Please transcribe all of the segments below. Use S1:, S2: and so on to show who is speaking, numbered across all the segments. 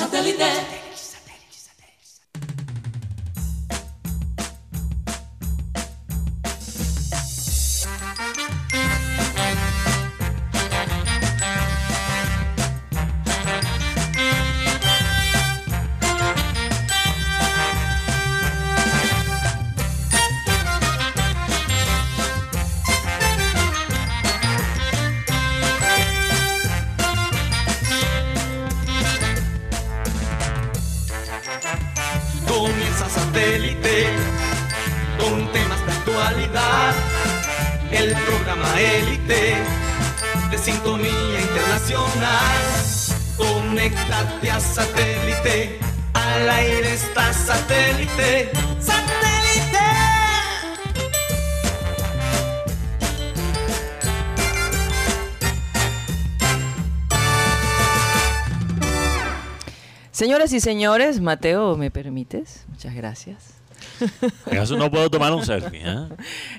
S1: Satellite.
S2: Señoras y señores, Mateo, ¿me permites? Muchas gracias.
S3: En eso no puedo tomar un selfie. ¿eh?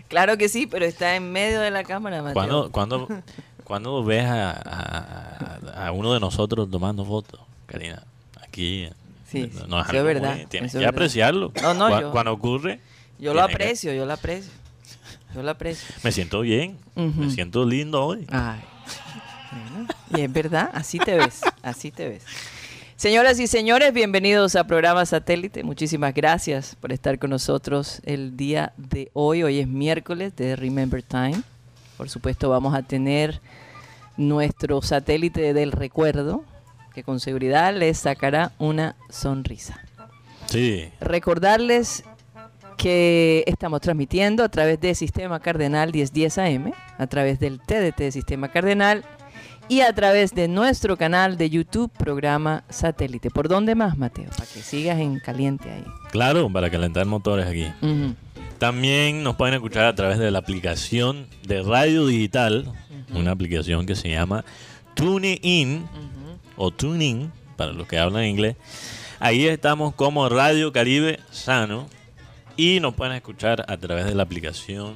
S2: Claro que sí, pero está en medio de la cámara, Mateo.
S3: ¿Cuándo, cuándo, cuándo ves a, a- a uno de nosotros tomando fotos, Karina? Aquí.
S2: Sí,
S3: no- es algo
S2: verdad,
S3: muy- Tienes que
S2: verdad.
S3: apreciarlo.
S2: No, no,
S3: Cu-
S2: yo-
S3: Cuando ocurre.
S2: Yo lo
S3: que-
S2: aprecio, yo lo aprecio. Yo lo aprecio.
S3: Me siento bien. Me siento lindo hoy.
S2: Ay. bueno, y es verdad, así te ves, así te ves. Señoras y señores, bienvenidos a programa Satélite. Muchísimas gracias por estar con nosotros el día de hoy. Hoy es miércoles de Remember Time. Por supuesto, vamos a tener nuestro satélite del recuerdo, que con seguridad les sacará una sonrisa.
S3: Sí.
S2: Recordarles que estamos transmitiendo a través de Sistema Cardenal 1010 AM, a través del TDT de Sistema Cardenal y a través de nuestro canal de YouTube, programa Satélite. ¿Por dónde más, Mateo? Para que sigas en caliente ahí.
S3: Claro, para calentar motores aquí. También nos pueden escuchar a través de la aplicación de radio digital, una aplicación que se llama TuneIn o TuneIn, para los que hablan inglés. Ahí estamos como Radio Caribe Sano y nos pueden escuchar a través de la aplicación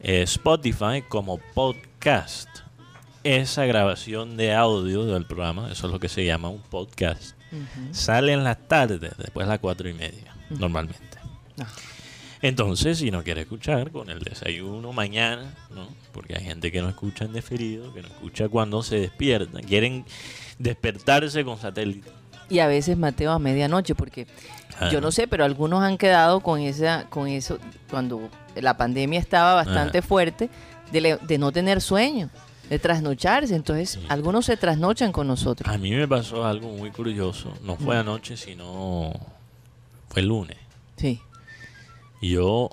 S3: eh, Spotify como podcast. Esa grabación de audio del programa, eso es lo que se llama un podcast, sale en las tardes, después de las cuatro y media, normalmente.
S2: Ah.
S3: Entonces, si no quiere escuchar con el desayuno mañana, ¿no? Porque hay gente que no escucha en deferido, que no escucha cuando se despiertan, quieren despertarse con satélite.
S2: Y a veces, Mateo, a medianoche, porque
S3: Ah.
S2: yo no sé, pero algunos han quedado con esa, con eso, cuando la pandemia estaba bastante fuerte, de, le- de no tener sueño, de trasnocharse. Entonces, algunos se trasnochan con nosotros.
S3: A mí me pasó algo muy curioso, no fue anoche, sino fue el lunes.
S2: Sí.
S3: Y yo,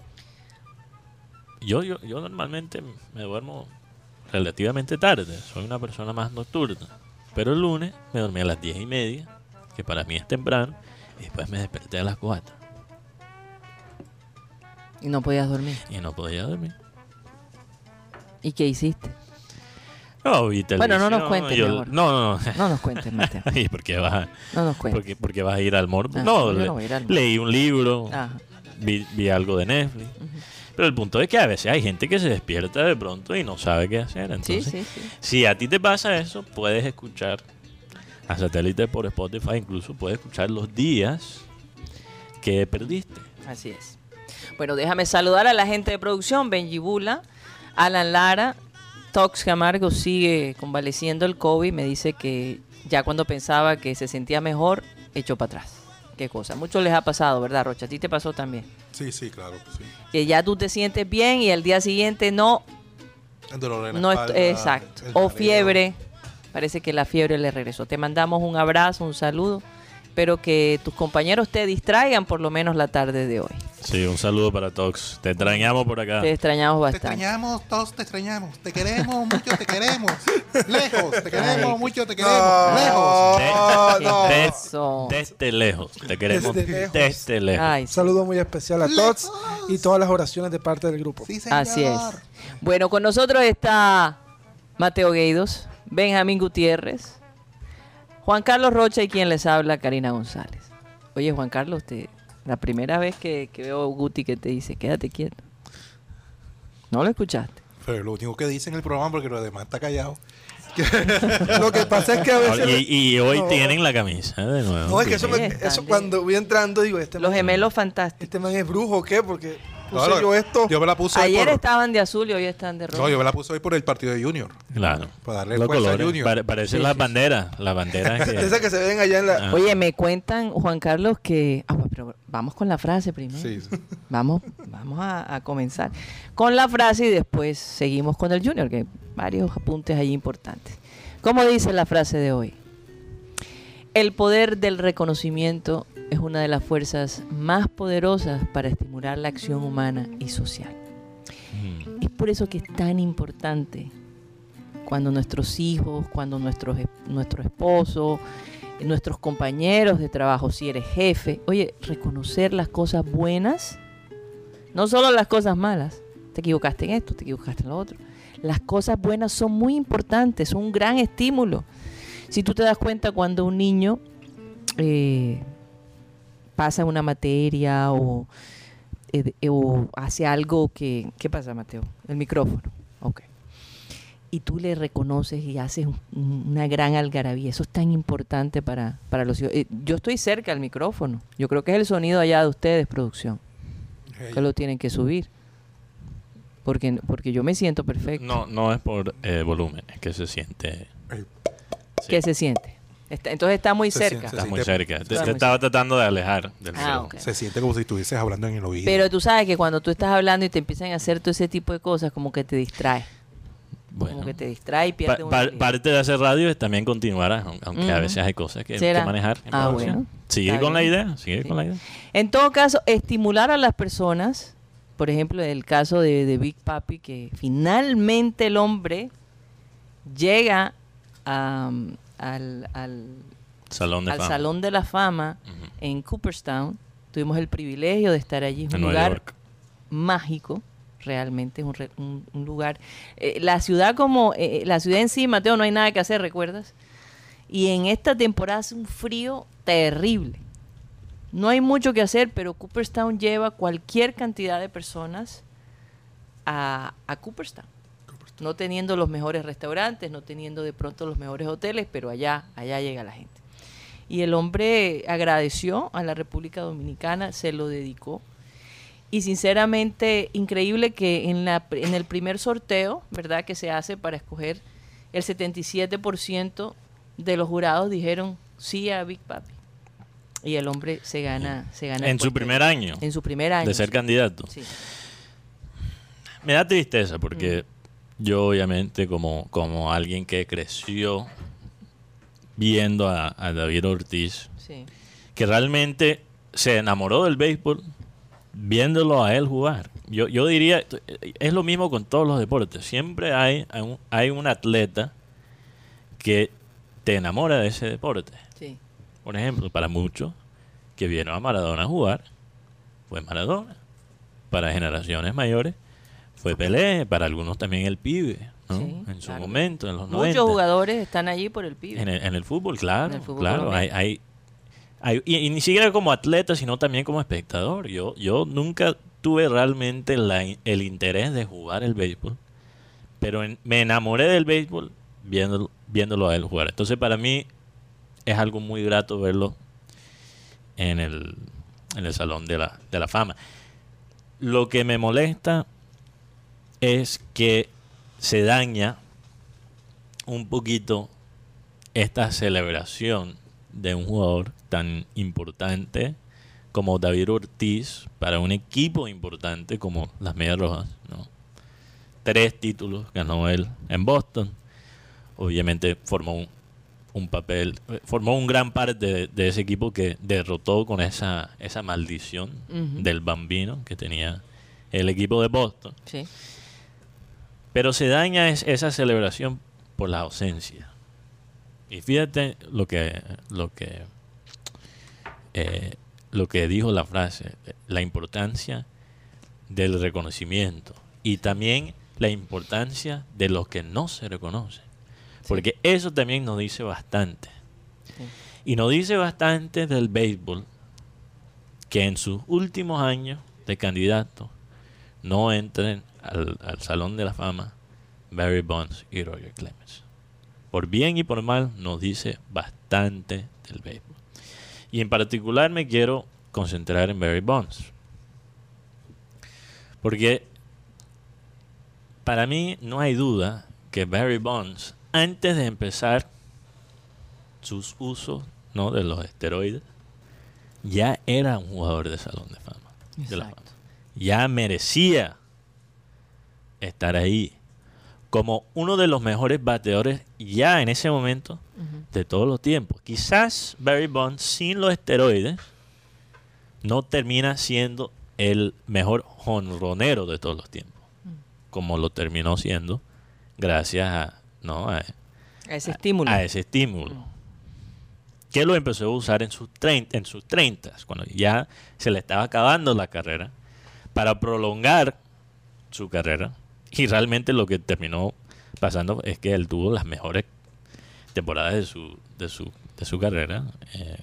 S3: yo, yo, yo normalmente me duermo relativamente tarde, soy una persona más nocturna. Pero el lunes me dormí a las diez y media, que para mí es temprano, y después me desperté a las 4
S2: Y no podías dormir.
S3: y no podía dormir.
S2: ¿Y qué hiciste?
S3: No, vi
S2: Bueno, no nos
S3: televisión,
S2: cuentes,
S3: yo-. No, no, no.
S2: No nos cuentes, Mateo.
S3: ¿Y por qué vas a,
S2: No nos cuentes.
S3: porque, porque vas a ir al morbo?
S2: Ah,
S3: no, le-
S2: no voy a ir al morbo.
S3: leí un libro,
S2: Ajá.
S3: vi, vi algo de Netflix. Pero el punto es que a veces hay gente que se despierta de pronto y no sabe qué hacer.
S2: Sí,
S3: Entonces,
S2: sí, sí.
S3: si a ti te pasa eso, puedes escuchar a satélite por Spotify, incluso puedes escuchar los días que perdiste.
S2: Así es. Bueno, déjame saludar a la gente de producción, Benji Bula, Alan Lara, Tox Camargo sigue convaleciendo el COVID, me dice que ya cuando pensaba que se sentía mejor, echó para atrás. Qué cosa. Muchos les ha pasado, ¿verdad, Rocha? A ti te pasó también.
S4: Sí, sí, claro. que Sí.
S2: Que ya tú te sientes bien y al día siguiente no,
S4: El dolor en la
S2: no
S4: espalda,
S2: exacto.
S4: el
S2: O fiebre. Parece que la fiebre le regresó. Te mandamos un abrazo, un saludo. Espero que tus compañeros te distraigan por lo menos la tarde de hoy.
S3: Sí, un saludo para Tox. Te extrañamos por acá.
S2: Te extrañamos
S4: Te
S2: bastante.
S4: extrañamos, todos te extrañamos. Te queremos mucho, te queremos. Lejos, te queremos mucho, te queremos.
S5: No,
S4: Lejos.
S3: De-
S5: no.
S3: de-
S2: Eso.
S3: desde lejos. Te queremos
S5: Desde lejos.
S3: desde lejos.
S2: Ay,
S5: Un saludo muy especial a todos y todas las oraciones de parte del grupo.
S4: Sí, señor.
S2: así es. Bueno, con nosotros está Mateo Gueidos, Benjamín Gutiérrez, Juan Carlos Rocha y quien les habla, Karina González. Oye, Juan Carlos, te, la primera vez que, que veo a Guti que te dice, quédate quieto. ¿No lo escuchaste?
S4: Pero lo único que dice en el programa, porque lo demás está callado.
S5: Lo que pasa es que a veces...
S3: Y, y hoy
S5: No.
S3: tienen la camisa de nuevo.
S5: No, es que eso, me- eso cuando voy entrando digo, este
S2: Los
S5: man-
S2: gemelos fantásticos.
S5: Este man es brujo o qué, porque puse
S4: no,
S5: yo esto.
S4: Yo me la puse hoy
S2: Ayer
S4: por,
S2: estaban de azul y hoy están de rojo.
S4: No, yo me la puse hoy por el partido de Junior.
S3: Claro.
S4: Para darle
S3: Los
S4: a
S3: colores.
S4: Junior.
S3: Pare- parecen
S2: Sí,
S3: las
S2: sí, sí.
S3: banderas. Las banderas
S5: De esas
S3: que...
S5: que se ven allá en la...
S3: Ah.
S2: Oye, me cuentan, Juan Carlos, que... Ah, pero vamos con la frase primero.
S4: Sí, sí.
S2: Vamos, vamos a, a comenzar con la frase y después seguimos con el Junior, que hay varios apuntes ahí importantes. ¿Cómo dice la frase de hoy? El poder del reconocimiento es una de las fuerzas más poderosas para estimular la acción humana y social.
S3: Mm.
S2: Es por eso que es tan importante cuando nuestros hijos, cuando nuestros, es- nuestro esposo, nuestros compañeros de trabajo, si eres jefe, oye, reconocer las cosas buenas, no solo las cosas malas. Te equivocaste en esto, te equivocaste en lo otro. Las cosas buenas son muy importantes, son un gran estímulo. Si tú te das cuenta cuando un niño eh, pasa una materia o, eh, o hace algo que... ¿Qué pasa, Mateo? El micrófono. Ok. Y tú le reconoces y haces un- un- una gran algarabía. Eso es tan importante para, para los hijos. Eh, yo estoy cerca al micrófono. Yo creo que es el sonido allá de ustedes, producción, que lo tienen que subir. Porque, porque yo me siento perfecto.
S3: No, no es por eh, volumen, es que se siente... sí,
S2: ¿Qué se siente? Está- entonces está muy
S4: Se
S2: cerca.
S4: siente-
S3: Está muy cerca. Te,
S2: Está
S3: te
S2: muy
S3: estaba tratando de alejar del
S2: Ah.
S4: Se siente como si estuvieses hablando en el oído.
S2: Pero tú sabes que cuando tú estás hablando y te empiezan a hacer todo ese tipo de cosas, como que te distrae.
S3: Bueno.
S2: Como que te distrae y
S3: Pa-
S2: pierdes
S3: pa-
S2: habilidad.
S3: parte de hacer radio es también continuar, aun- aunque a veces hay cosas que, que manejar. en
S2: Ah, bueno.
S3: Sigue
S2: Está
S3: con la idea, sigue
S2: Sí.
S3: con la idea.
S2: En todo caso, estimular a las personas, por ejemplo, en el caso de, de Big Papi, que finalmente el hombre llega a, um, al, al-
S3: Salón de
S2: al
S3: fama.
S2: Salón de la Fama en Cooperstown. Tuvimos el privilegio de estar allí. Es un lugar mágico, realmente es un, re- un- un lugar. eh, la ciudad como, eh, la ciudad en sí, Mateo, no hay nada que hacer, ¿recuerdas? Y en esta temporada hace un frío terrible. No hay mucho que hacer, pero Cooperstown lleva cualquier cantidad de personas a, a Cooperstown. No teniendo los mejores restaurantes, no teniendo de pronto los mejores hoteles, pero allá, allá llega la gente. Y el hombre agradeció a la República Dominicana, se lo dedicó. Y sinceramente, increíble que en, la, en el primer sorteo, ¿verdad? Que se hace para escoger, el 77% de los jurados dijeron sí a Big Papi. Y el hombre se gana, se gana
S3: En su primer año
S2: En su primer año.
S3: de ser
S2: sí.
S3: candidato.
S2: Sí.
S3: Me da tristeza porque
S2: Mm.
S3: Yo obviamente como, como alguien que creció viendo a, a David Ortiz,
S2: sí.
S3: que realmente se enamoró del béisbol viéndolo a él jugar. Yo, yo diría, es lo mismo con todos los deportes. Siempre hay, hay un- hay un atleta que te enamora de ese deporte.
S2: sí.
S3: Por ejemplo, para muchos que vieron a Maradona jugar, fue Maradona. Para generaciones mayores, fue Pelé. Para algunos también el pibe, ¿no?
S2: Sí,
S3: en su
S2: claro.
S3: momento, en los
S2: Muchos
S3: 90.
S2: jugadores están allí por el pibe.
S3: En el, en el fútbol, claro.
S2: En el fútbol
S3: claro, hay, hay, hay- y, y ni siquiera como atleta, sino también como espectador. Yo, yo nunca tuve realmente la el interés de jugar el béisbol, pero en- me enamoré del béisbol viéndolo, viéndolo a él jugar. Entonces para mí es algo muy grato verlo en el, en el Salón de la, de la Fama. Lo que me molesta es que se daña un poquito esta celebración de un jugador tan importante como David Ortiz para un equipo importante como las Medias Rojas. ¿no? Tres títulos ganó él en Boston. Obviamente formó un, un papel, formó un gran parte de, de ese equipo que derrotó con esa, esa maldición del bambino que tenía el equipo de Boston.
S2: Sí.
S3: Pero se daña es- esa celebración por la ausencia. Y fíjate lo que lo que eh, lo que dijo la frase, la importancia del reconocimiento y también la importancia de los que no se reconocen. Porque eso también nos dice bastante.
S2: Sí.
S3: Y nos dice bastante del béisbol que en sus últimos años de candidato no entren al, al Salón de la Fama Barry Bonds y Roger Clemens. por bien y por mal, nos dice bastante del béisbol. Y en particular me quiero concentrar en Barry Bonds. Porque para mí no hay duda que Barry Bonds, antes de empezar sus usos ¿no? de los esteroides, ya era un jugador de Salón de Fama. de la
S2: Exacto.
S3: fama. Ya merecía estar ahí como uno de los mejores bateadores ya en ese momento de todos los tiempos. Quizás Barry Bonds sin los esteroides no termina siendo el mejor jonronero de todos los tiempos, como lo terminó siendo gracias a, ¿no? a,
S2: A ese estímulo.
S3: a ese estímulo. Que lo empezó a usar en sus 30, en sus 30, cuando ya se le estaba acabando la carrera, para prolongar su carrera. Y realmente lo que terminó pasando es que él tuvo las mejores temporadas de su, de su, de su carrera eh,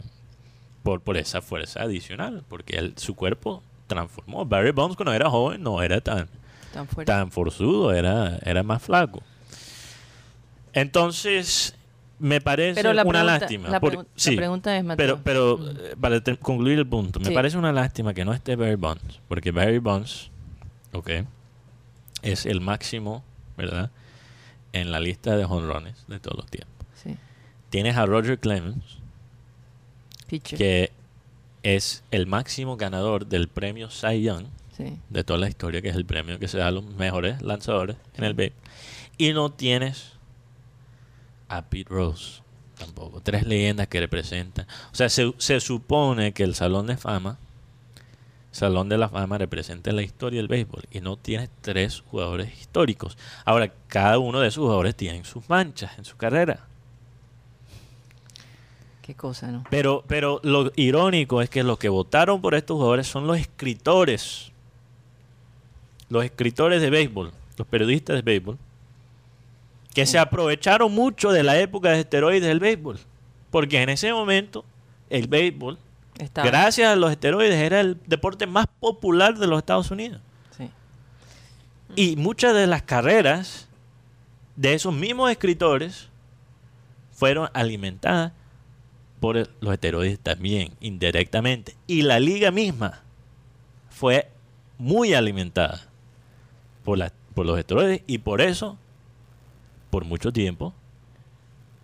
S3: por, por esa fuerza adicional, porque él, su cuerpo transformó. Barry Bonds cuando era joven no era tan,
S2: tan fuerte.
S3: tan forzudo, era, era más flaco. Entonces, me parece
S2: Pero la
S3: una
S2: pregunta-
S3: lástima.
S2: la
S3: porque-
S2: pregun- la
S3: sí,
S2: pregunta es, Mateo.
S3: pero, pero eh, para concluir el punto, me parece una lástima que no esté Barry Bonds, porque Barry Bonds, ok, es el máximo, ¿verdad? En la lista de jonrones de todos los tiempos.
S2: Sí,
S3: Tienes a Roger Clemens,
S2: pitcher.
S3: que es el máximo ganador del premio Cy Young
S2: Sí.
S3: de toda la historia, que es el premio que se da a los mejores lanzadores en el béisbol. Y no tienes a Pete Rose tampoco. Tres leyendas que representan. O sea, se, se supone que el Salón de Fama, Salón de la Fama representa la historia del béisbol y no tienes tres jugadores históricos. Ahora, cada uno de esos jugadores tiene sus manchas en su carrera.
S2: Qué cosa, ¿no?
S3: Pero, pero lo irónico es que los que votaron por estos jugadores son los escritores. Los escritores de béisbol, los periodistas de béisbol, que se aprovecharon mucho de la época de esteroides del béisbol. Porque en ese momento el béisbol,
S2: Estaba.
S3: gracias a los esteroides, era el deporte más popular de los Estados Unidos.
S2: Sí.
S3: Y muchas de las carreras de esos mismos escritores fueron alimentadas por el- los esteroides también, indirectamente. Y la liga misma fue muy alimentada por, la- por los esteroides y por eso, por mucho tiempo,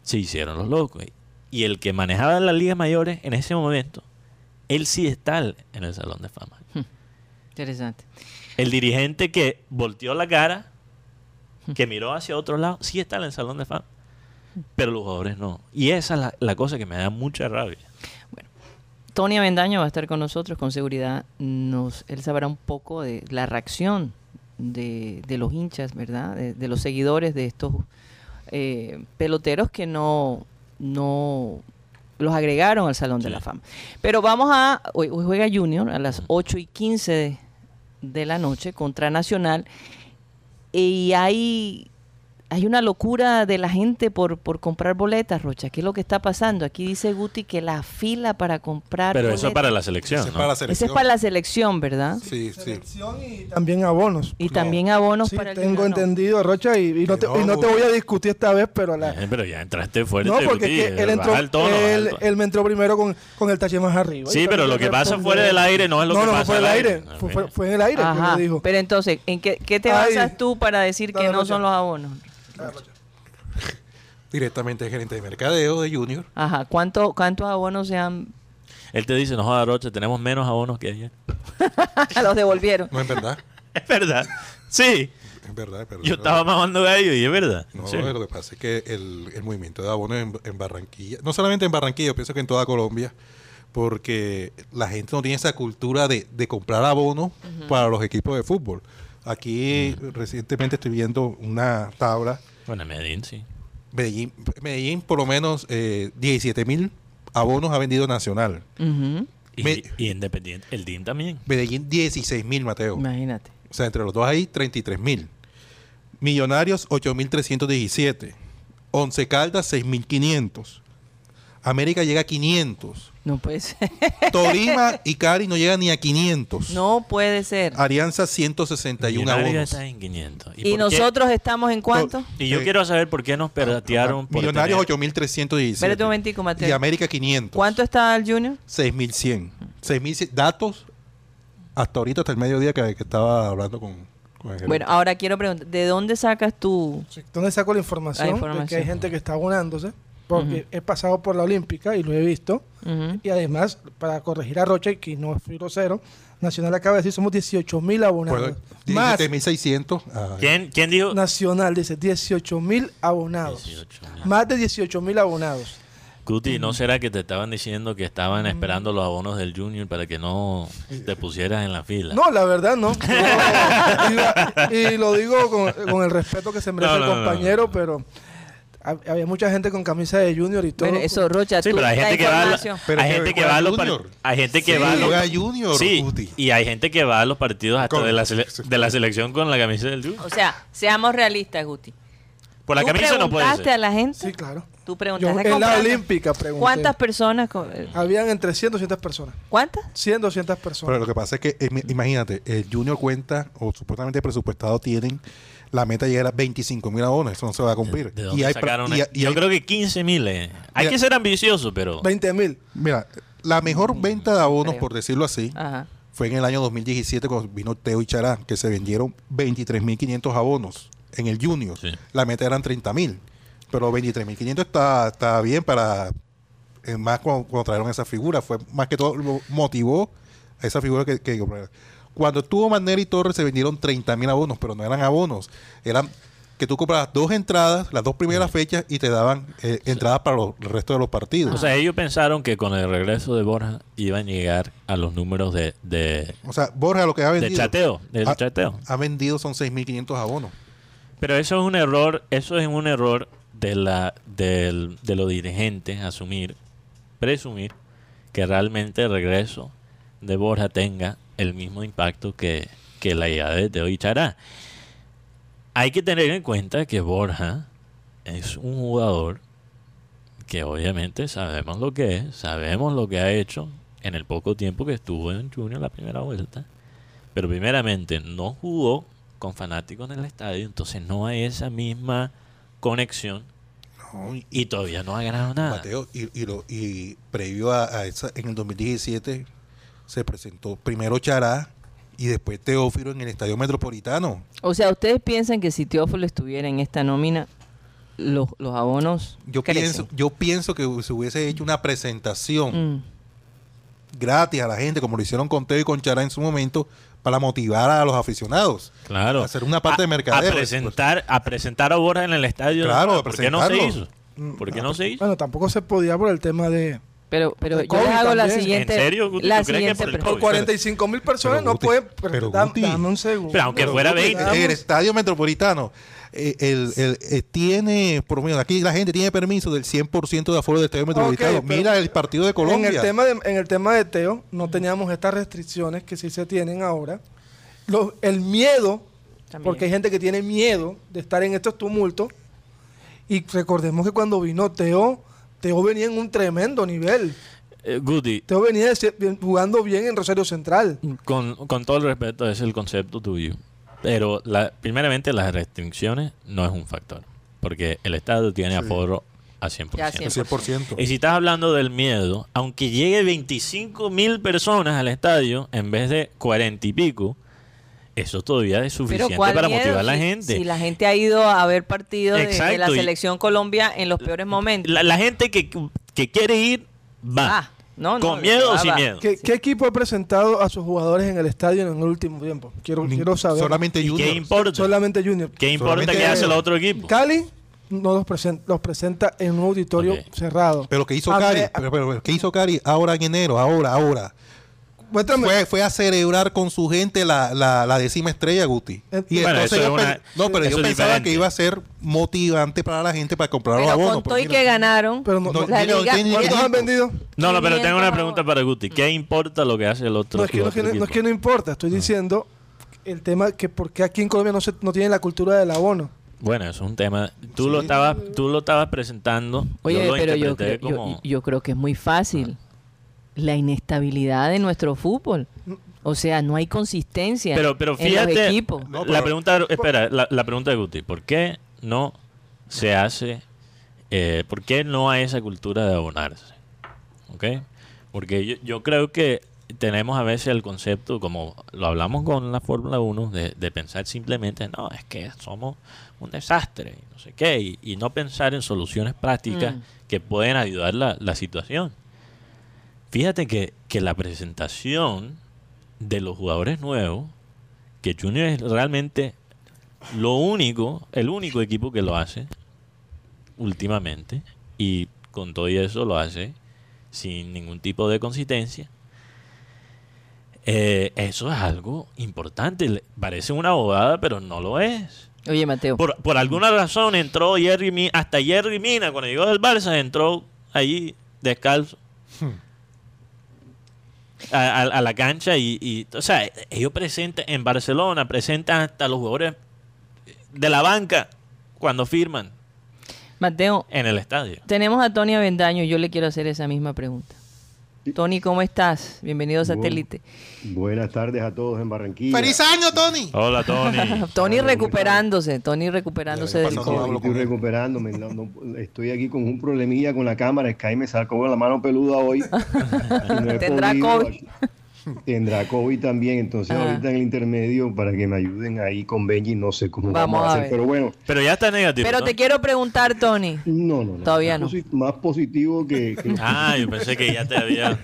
S3: se hicieron los locos. Y el que manejaba las ligas mayores en ese momento, él sí está en el Salón de Fama.
S2: Interesante.
S3: El dirigente que volteó la cara, que miró hacia otro lado, sí está en el Salón de Fama. Pero los jugadores no. Y esa es la, la cosa que me da mucha rabia.
S2: Tony Avendaño va a estar con nosotros, con seguridad. Nos, él sabrá un poco de la reacción de, de los hinchas, ¿verdad? De, de los seguidores de estos eh, peloteros que no, no los agregaron al Salón de la Fama. Pero vamos a. Hoy, hoy juega Junior a las 8 y 15 de, de la noche contra Nacional. Y hay. Hay una locura de la gente por, por comprar boletas, Rocha. ¿Qué es lo que está pasando? Aquí dice Guti que la fila para comprar
S3: Pero eso
S2: boletas-
S3: para la selección.
S4: Ese es
S3: ¿no?
S4: para la
S2: ese
S4: selección.
S2: es para la selección, ¿verdad?
S4: Sí, sí.
S5: Selección y también abonos.
S2: Y
S4: No.
S2: también abonos
S5: Sí,
S2: para el
S5: tengo
S2: no.
S5: entendido, Rocha, y, y no te,
S4: Que no,
S5: y no te voy a discutir esta vez, pero la,
S3: Eh, pero ya entraste fuerte.
S5: no, porque
S3: Guti,
S5: es que él entró,
S3: el tono,
S5: él, me entró primero con, con el tache más arriba.
S3: Sí, pero lo que pasa fuera del aire no es lo
S5: no,
S3: que
S5: no,
S3: pasa
S5: fue el
S3: aire.
S5: aire. Fue, fue- en el aire que
S2: Ajá.
S5: lo dijo.
S2: Pero entonces, ¿en qué, qué te
S5: Ay.
S2: basas tú para decir que no son los abonos?
S4: Directamente el gerente de mercadeo de Junior.
S2: Ajá. ¿Cuánto, ¿Cuántos abonos se han...
S3: Él te dice, no joda, Rocha, tenemos menos abonos que ayer.
S2: los devolvieron?
S4: No es verdad.
S3: Es verdad. Sí.
S4: Es verdad, es verdad.
S3: Yo estaba mamando gallo y es verdad.
S4: No,
S3: Sí.
S4: lo que pasa es que el, el movimiento de abonos en, en Barranquilla, no solamente en Barranquilla, yo pienso que en toda Colombia, porque la gente no tiene esa cultura de, de comprar abonos para los equipos de fútbol. Aquí recientemente estoy viendo una tabla,
S3: Bueno, en Medellín sí.
S4: Medellín, Medellín por lo menos eh, 17 mil abonos ha vendido Nacional.
S3: Y,
S4: Me-
S3: y Independiente. El DIN también.
S4: Medellín 16 mil, Mateo.
S2: Imagínate.
S4: O sea, entre los dos ahí, 33 mil. Millonarios, 8.317. Once Caldas, 6.500. América llega a 500.
S2: No puede ser.
S4: Tolima y Cari no llegan ni a 500.
S2: No puede ser.
S4: Alianza 161
S3: Millonario
S4: abonos.
S3: está en 500.
S2: ¿Y,
S3: qué?
S2: nosotros estamos en cuánto?
S3: Y yo quiero saber por qué nos piratearon por
S4: Millonarios
S3: tener-
S4: 8.317.
S2: Espérate un momentico, Mateo.
S4: Y América 500.
S2: ¿Cuánto está el Junior?
S4: 6.100. 6.100. Datos hasta ahorita, hasta el mediodía que, que estaba hablando con.
S2: Bueno, ahora quiero preguntar, ¿de dónde sacas tú?
S5: ¿Dónde saco la información?
S2: La
S5: De que
S2: información.
S5: hay gente que está abonándose. Porque
S2: Ujú.
S5: he pasado por la Olímpica y lo he visto. Y además, para corregir a Rocha, que no fui grosero, Nacional acaba de decir somos 18 mil abonados.
S4: Pues,
S5: Más
S4: 17.600. ah,
S3: ¿Quién, quién dijo?
S5: Nacional dice 18 mil abonados.
S3: 18.000.
S5: Más de 18 mil abonados.
S3: Guti, ¿no será que te estaban diciendo que estaban esperando los abonos del Junior para que no te pusieras en la fila?
S5: No, la verdad no. Y lo digo con, con el respeto que se merece
S3: No, no,
S5: el
S3: no, no,
S5: compañero,
S3: no.
S5: pero había mucha gente con camisa de Junior y todo.
S2: Bueno, eso, Rocha,
S3: Sí,
S2: tú,
S3: pero hay gente que va a la-.
S4: Pero
S3: hay
S4: que
S3: gente que va a los
S4: Junior.
S3: hay gente que
S4: Sí,
S3: va a los
S4: juega Junior,
S3: Sí,
S4: Guti.
S3: y hay gente que va a los partidos hasta
S4: Con-
S3: de la, de la selección con la camisa del Junior.
S2: O sea, seamos realistas, Guti.
S3: Por la
S2: ¿Tú
S3: camisa no puede
S2: preguntaste
S3: ser.
S2: a la gente?
S5: Sí, claro.
S2: Tú
S5: Yo
S2: preguntaste.
S5: en la? Olímpica pregunté.
S2: ¿Cuántas personas? co- eh,
S5: Habían entre 100 y 200 personas.
S2: ¿Cuántas?
S5: 100, 200 personas.
S4: Pero lo que pasa es que, eh, imagínate, el Junior cuenta, o supuestamente presupuestado tienen, la meta llegar a 25 mil abonos. Eso no se va a cumplir.
S3: ¿De dónde
S4: y hay,
S3: sacaron
S4: y- y
S3: Yo
S4: hay-
S3: creo que 15 mil. eh. Hay
S4: Mira-
S3: que ser ambicioso, pero...
S5: 20 mil.
S4: Mira, la mejor venta de abonos,
S2: creo.
S4: por decirlo así,
S2: Ajá.
S4: fue en el año 2017 cuando vino Teo y Chará, que se vendieron 23.500 abonos en el Junior.
S3: Sí.
S4: La meta eran 30.000. Pero 23.500 está, está bien para... más cuando, cuando trajeron esa figura. Fue más que todo lo motivó a esa figura que... que- cuando estuvo Manera y Torres se vendieron 30.000 abonos, pero no eran abonos. Eran que tú comprabas dos entradas, las dos primeras fechas, y te daban eh, entradas para los, el resto de los partidos.
S3: O sea, ellos pensaron que con el regreso de Borja iban a llegar a los números de, de,
S4: O sea, Borja lo que ha
S3: de
S4: vendido...
S3: chateo. De
S4: ha,
S3: chateo.
S4: ha vendido son 6.500 abonos.
S3: Pero eso es un error, eso es un error de la del- de los dirigentes asumir, presumir que realmente el regreso de Borja tenga el mismo impacto que, que la llegada de Teo y Chará. Hay que tener en cuenta que Borja es un jugador que obviamente sabemos lo que es, sabemos lo que ha hecho en el poco tiempo que estuvo en Junior la primera vuelta. Pero primeramente no jugó con fanáticos en el estadio, entonces no hay esa misma conexión
S4: No, y-
S3: y todavía no ha ganado nada.
S4: Mateo, y, y, lo- y previo a, a esa, en el 2017 se presentó primero Chará y después Teófilo en el Estadio Metropolitano.
S2: O sea, ¿ustedes piensan que si Teófilo estuviera en esta nómina, los, los abonos
S4: Yo
S2: crecen?
S4: pienso, yo pienso que se hubiese hecho una presentación
S2: Mm.
S4: gratis a la gente, como lo hicieron con Teo y con Chará en su momento, para motivar a los aficionados.
S3: Claro.
S4: Hacer una parte
S3: A-
S4: de mercadeo.
S3: A presentar, a presentar a Borja en el estadio.
S4: Claro, a
S3: ¿Por qué no se hizo? ¿Por qué no se hizo?
S5: Bueno, tampoco se podía por el tema de...
S2: Pero, pero yo les hago la siguiente.
S3: ¿En serio, Guti?
S2: La
S3: ¿Tú crees que
S2: siguiente
S3: por el COVID?
S5: 45 mil personas
S4: pero
S5: no
S4: Guti,
S5: pueden...
S4: pero
S5: da-
S4: Guti.
S5: dame un segundo.
S3: Pero aunque fuera
S5: Guti,
S3: 20.
S5: dame
S4: El Estadio Metropolitano eh, el, el- eh, tiene, por lo menos aquí la gente tiene permiso del 100% de aforo del Estadio Metropolitano. Mira el partido de Colombia.
S5: En el, tema de, en el tema de Teo, no teníamos estas restricciones que sí se tienen ahora. Lo- el miedo,
S2: También.
S5: porque hay gente que tiene miedo de estar en estos tumultos. Y recordemos que cuando vino Teo, Teo venía en un tremendo nivel.
S3: Eh, Guti,
S5: Teo venía jugando bien en Rosario Central.
S3: con, con todo el respeto, es el concepto tuyo. Pero la, primeramente las restricciones no es un factor. Porque el Estado tiene
S4: Sí.
S3: aforo a 100%.
S2: Ya,
S4: El
S2: 100%.
S4: 100%.
S3: Y si estás hablando del miedo, aunque llegue 25 mil personas al estadio en vez de 40 y pico, eso todavía es suficiente
S2: ¿cuál
S3: para
S2: miedo?
S3: motivar a la gente.
S2: Si la gente ha ido a ver partidos de, de la selección Colombia en los peores momentos.
S3: La, la gente que, que quiere ir, va.
S2: Ah, no, no,
S3: ¿Con miedo o sin
S2: va.
S3: miedo?
S5: ¿Qué, qué equipo ha presentado a sus jugadores en el estadio en el último tiempo? Quiero,
S4: Ni-
S5: quiero saber.
S4: Solamente
S3: ¿Y
S4: Junior.
S3: qué importa?
S5: Solamente Junior.
S3: ¿Qué importa
S4: Solamente-
S3: que hace el otro equipo?
S5: Cali no los, presen- los presenta en un auditorio cerrado.
S4: Pero que hizo
S5: A
S4: Cari, pero, pero- pero, ¿qué hizo Cari ahora en enero? Ahora, ahora.
S5: Muéstrame.
S4: Fue, fue a celebrar con su gente la, la, la décima estrella, Guti.
S5: Eh,
S4: Y
S3: Bueno,
S4: entonces
S3: eso es
S4: ellos
S3: una-
S4: pen- no, pero pensaban
S3: diferente.
S4: que iba a ser motivante para la gente para comprar los
S2: Pero
S4: abonos.
S2: con
S4: pero
S2: todo y que ganaron,
S5: Pero no-
S4: No,
S5: ¿Cuántos han vendido?
S3: No, no, pero tengo una
S2: 500
S3: pregunta para Guti. ¿Qué importa lo que hace el otro,
S5: No es, que, no, es que importa, estoy diciendo el tema que por qué aquí en Colombia no, se, no tienen la cultura del abono.
S3: Bueno, eso es un tema. Tú lo estabas, tú lo estabas presentando.
S2: Oye,
S3: yo lo
S2: pero yo, yo- yo creo que es muy fácil. La inestabilidad de nuestro fútbol. O sea, no hay consistencia
S3: Pero, pero
S2: en los equipos.
S4: No,
S3: la pregunta, espera, la, la pregunta de Guti, ¿por qué no se hace, eh, por qué no hay esa cultura de abonarse? ¿Ok? Porque yo, yo creo que tenemos a veces el concepto, como lo hablamos con la Fórmula 1, de, de pensar simplemente, no, es que somos un desastre, y no sé qué, y, y no pensar en soluciones prácticas
S2: Mm.
S3: que pueden ayudar la, la situación. Fíjate que, que la presentación de los jugadores nuevos, que Junior es realmente lo único, el único equipo que lo hace últimamente, y con todo y eso lo hace sin ningún tipo de consistencia. Eh, eso es algo importante. Parece una bobada, pero no lo es.
S2: Oye, Mateo.
S3: Por, por alguna razón entró Jerry Mina, hasta Jerry Mina, cuando llegó del Barça, entró allí descalzo a, a- a la cancha y, y, o sea, ellos presentan en Barcelona, presentan hasta los jugadores de la banca cuando firman
S2: Mateo,
S3: en el estadio.
S2: tenemos a Tony Avendaño y yo le quiero hacer esa misma pregunta. Tony, ¿cómo estás? Bienvenido a Satélite.
S1: Buenas tardes a todos en Barranquilla.
S4: ¡Feliz año, Tony!
S3: Hola, Tony.
S2: Tony recuperándose, Tony recuperándose
S4: El
S2: del COVID.
S1: Estoy recuperándome. no- no- estoy aquí con un problemilla con la cámara. Sky me sacó la mano peluda hoy. no
S2: Tendrá COVID.
S1: Tendrá COVID también. Entonces,
S2: Ajá.
S1: ahorita en el intermedio, para que me ayuden ahí con Benji, no sé cómo
S2: Vamos
S1: vamos,
S2: a
S1: a hacer. Pero bueno,
S3: Pero ya está negativo.
S2: Pero
S3: ¿no?
S2: te quiero preguntar, Tony.
S1: no, no, no.
S2: Todavía
S1: Más
S2: no.
S1: posi- Más positivo que. que-
S3: Ah, yo pensé que ya te había.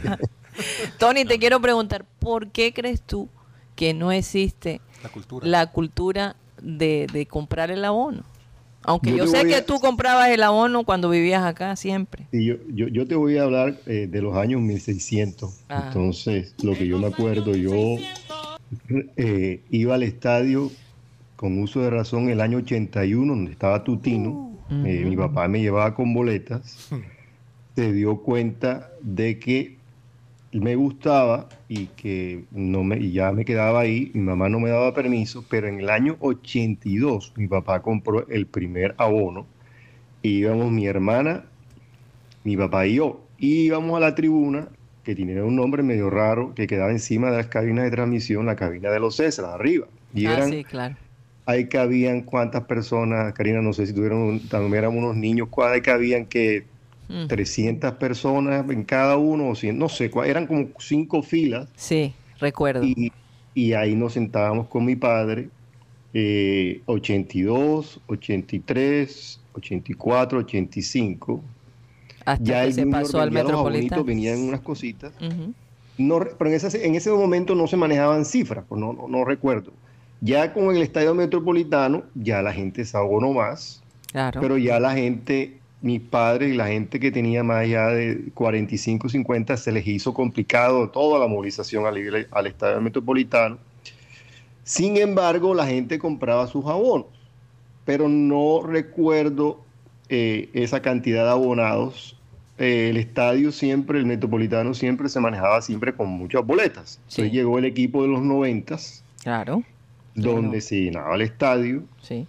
S2: Tony, te quiero preguntar, ¿por qué crees tú que no existe
S4: La cultura.
S2: la cultura de, de comprar el abono? Aunque
S1: Yo
S2: sé que
S1: a-
S2: tú comprabas el abono cuando vivías acá siempre.
S1: Sí, yo, yo, yo te voy a hablar eh, de los años 1600.
S2: Ajá.
S1: Entonces, lo que yo me acuerdo, yo eh, iba al estadio con uso de razón el año 81, donde estaba Tutino. Eh, mi papá me llevaba con boletas. Se dio cuenta de que me gustaba y que no me, y ya me quedaba ahí. Mi mamá no me daba permiso, pero en el año 82 mi papá compró el primer abono. Y íbamos mi hermana, mi papá y yo. Y íbamos a la tribuna, que tenía un nombre medio raro, que quedaba encima de las cabinas de transmisión, la cabina de los César, arriba. Y
S2: ah,
S1: eran,
S2: sí, claro.
S1: ahí cabían cuántas personas, Karina, no sé si tuvieron, también éramos unos niños, ahí cabían que
S2: Mm.
S1: 300 personas en cada uno, o 100, no sé, eran como cinco filas.
S2: Sí, recuerdo.
S1: Y, y ahí nos sentábamos con mi padre, eh, 82, 83, 84, 85.
S2: Hasta
S1: Ya
S2: que
S1: el
S2: se
S1: Junior
S2: pasó al Metropolitano.
S1: venían unas cositas. No, pero en ese, en ese momento no se manejaban cifras, pues no, no, no recuerdo. Ya con el estadio metropolitano, ya la gente se abonó más,
S2: Claro.
S1: pero ya la gente, mis padres y la gente que tenía más allá de 45, 50, se les hizo complicado toda la movilización al, al estadio metropolitano. Sin embargo, la gente compraba sus abonos, pero no recuerdo eh, esa cantidad de abonados. Eh, el estadio siempre, el metropolitano siempre se manejaba siempre con muchas boletas.
S2: Sí.
S1: Entonces llegó el equipo de los noventas,
S2: Claro,
S1: donde
S2: Claro.
S1: se llenaba el estadio,
S2: sí.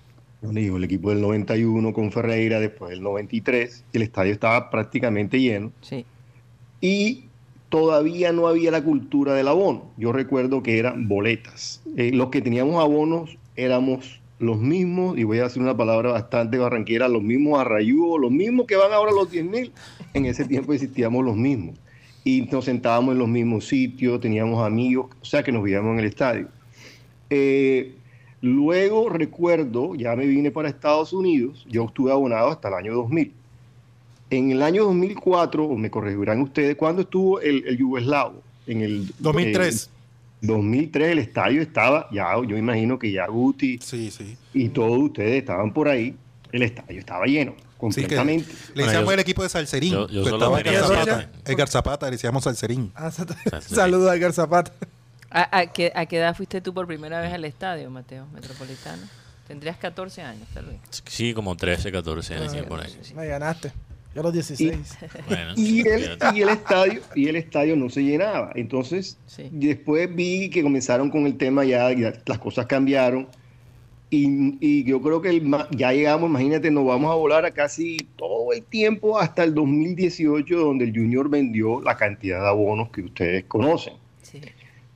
S1: Llegó el equipo del 91 con Ferreira, después del 93, y el estadio estaba prácticamente lleno
S2: Sí.
S1: y todavía no había la cultura del abono. Yo recuerdo que eran boletas. Eh, los que teníamos abonos éramos los mismos, y voy a decir una palabra bastante barranquera, los mismos arrayúos, los mismos que van ahora a los 10 mil. En ese tiempo existíamos los mismos. Y nos sentábamos en los mismos sitios, teníamos amigos, o sea que nos veíamos en el estadio. Eh, luego recuerdo, ya me vine para Estados Unidos, yo estuve abonado hasta el año 2000. En el año 2004, o me corregirán ustedes, ¿cuándo estuvo el, el Yugoslavo? En el
S4: 2003.
S1: eh, 2003 el estadio estaba, ya yo imagino que ya Guti
S4: Sí, sí.
S1: y todos ustedes estaban por ahí, el estadio estaba lleno,
S4: Sí,
S1: completamente.
S4: le
S3: Bueno,
S4: decíamos
S3: yo-
S4: el equipo de Salserín.
S3: yo- yo
S4: que
S3: solo
S4: estaba Edgar Zapata. Edgar Zapata, le decíamos Salserín.
S5: Ah. Saludos a Edgar Zapata.
S2: ¿A, a qué, a qué edad fuiste tú por primera vez al estadio, Mateo, Metropolitano? Tendrías 14 años, tal vez.
S3: Sí, como 13, 14 años por ahí.
S5: Me ganaste. Yo a los 16.
S3: Bueno,
S1: Y el,
S3: fíjate.
S1: y el estadio y el estadio no se llenaba. Entonces,
S2: Sí.
S1: después vi que comenzaron con el tema ya, ya las cosas cambiaron Y, y yo creo que el ma- ya llegamos, imagínate, nos vamos a volar a casi todo el tiempo hasta el 2018, donde el Junior vendió la cantidad de abonos que ustedes conocen.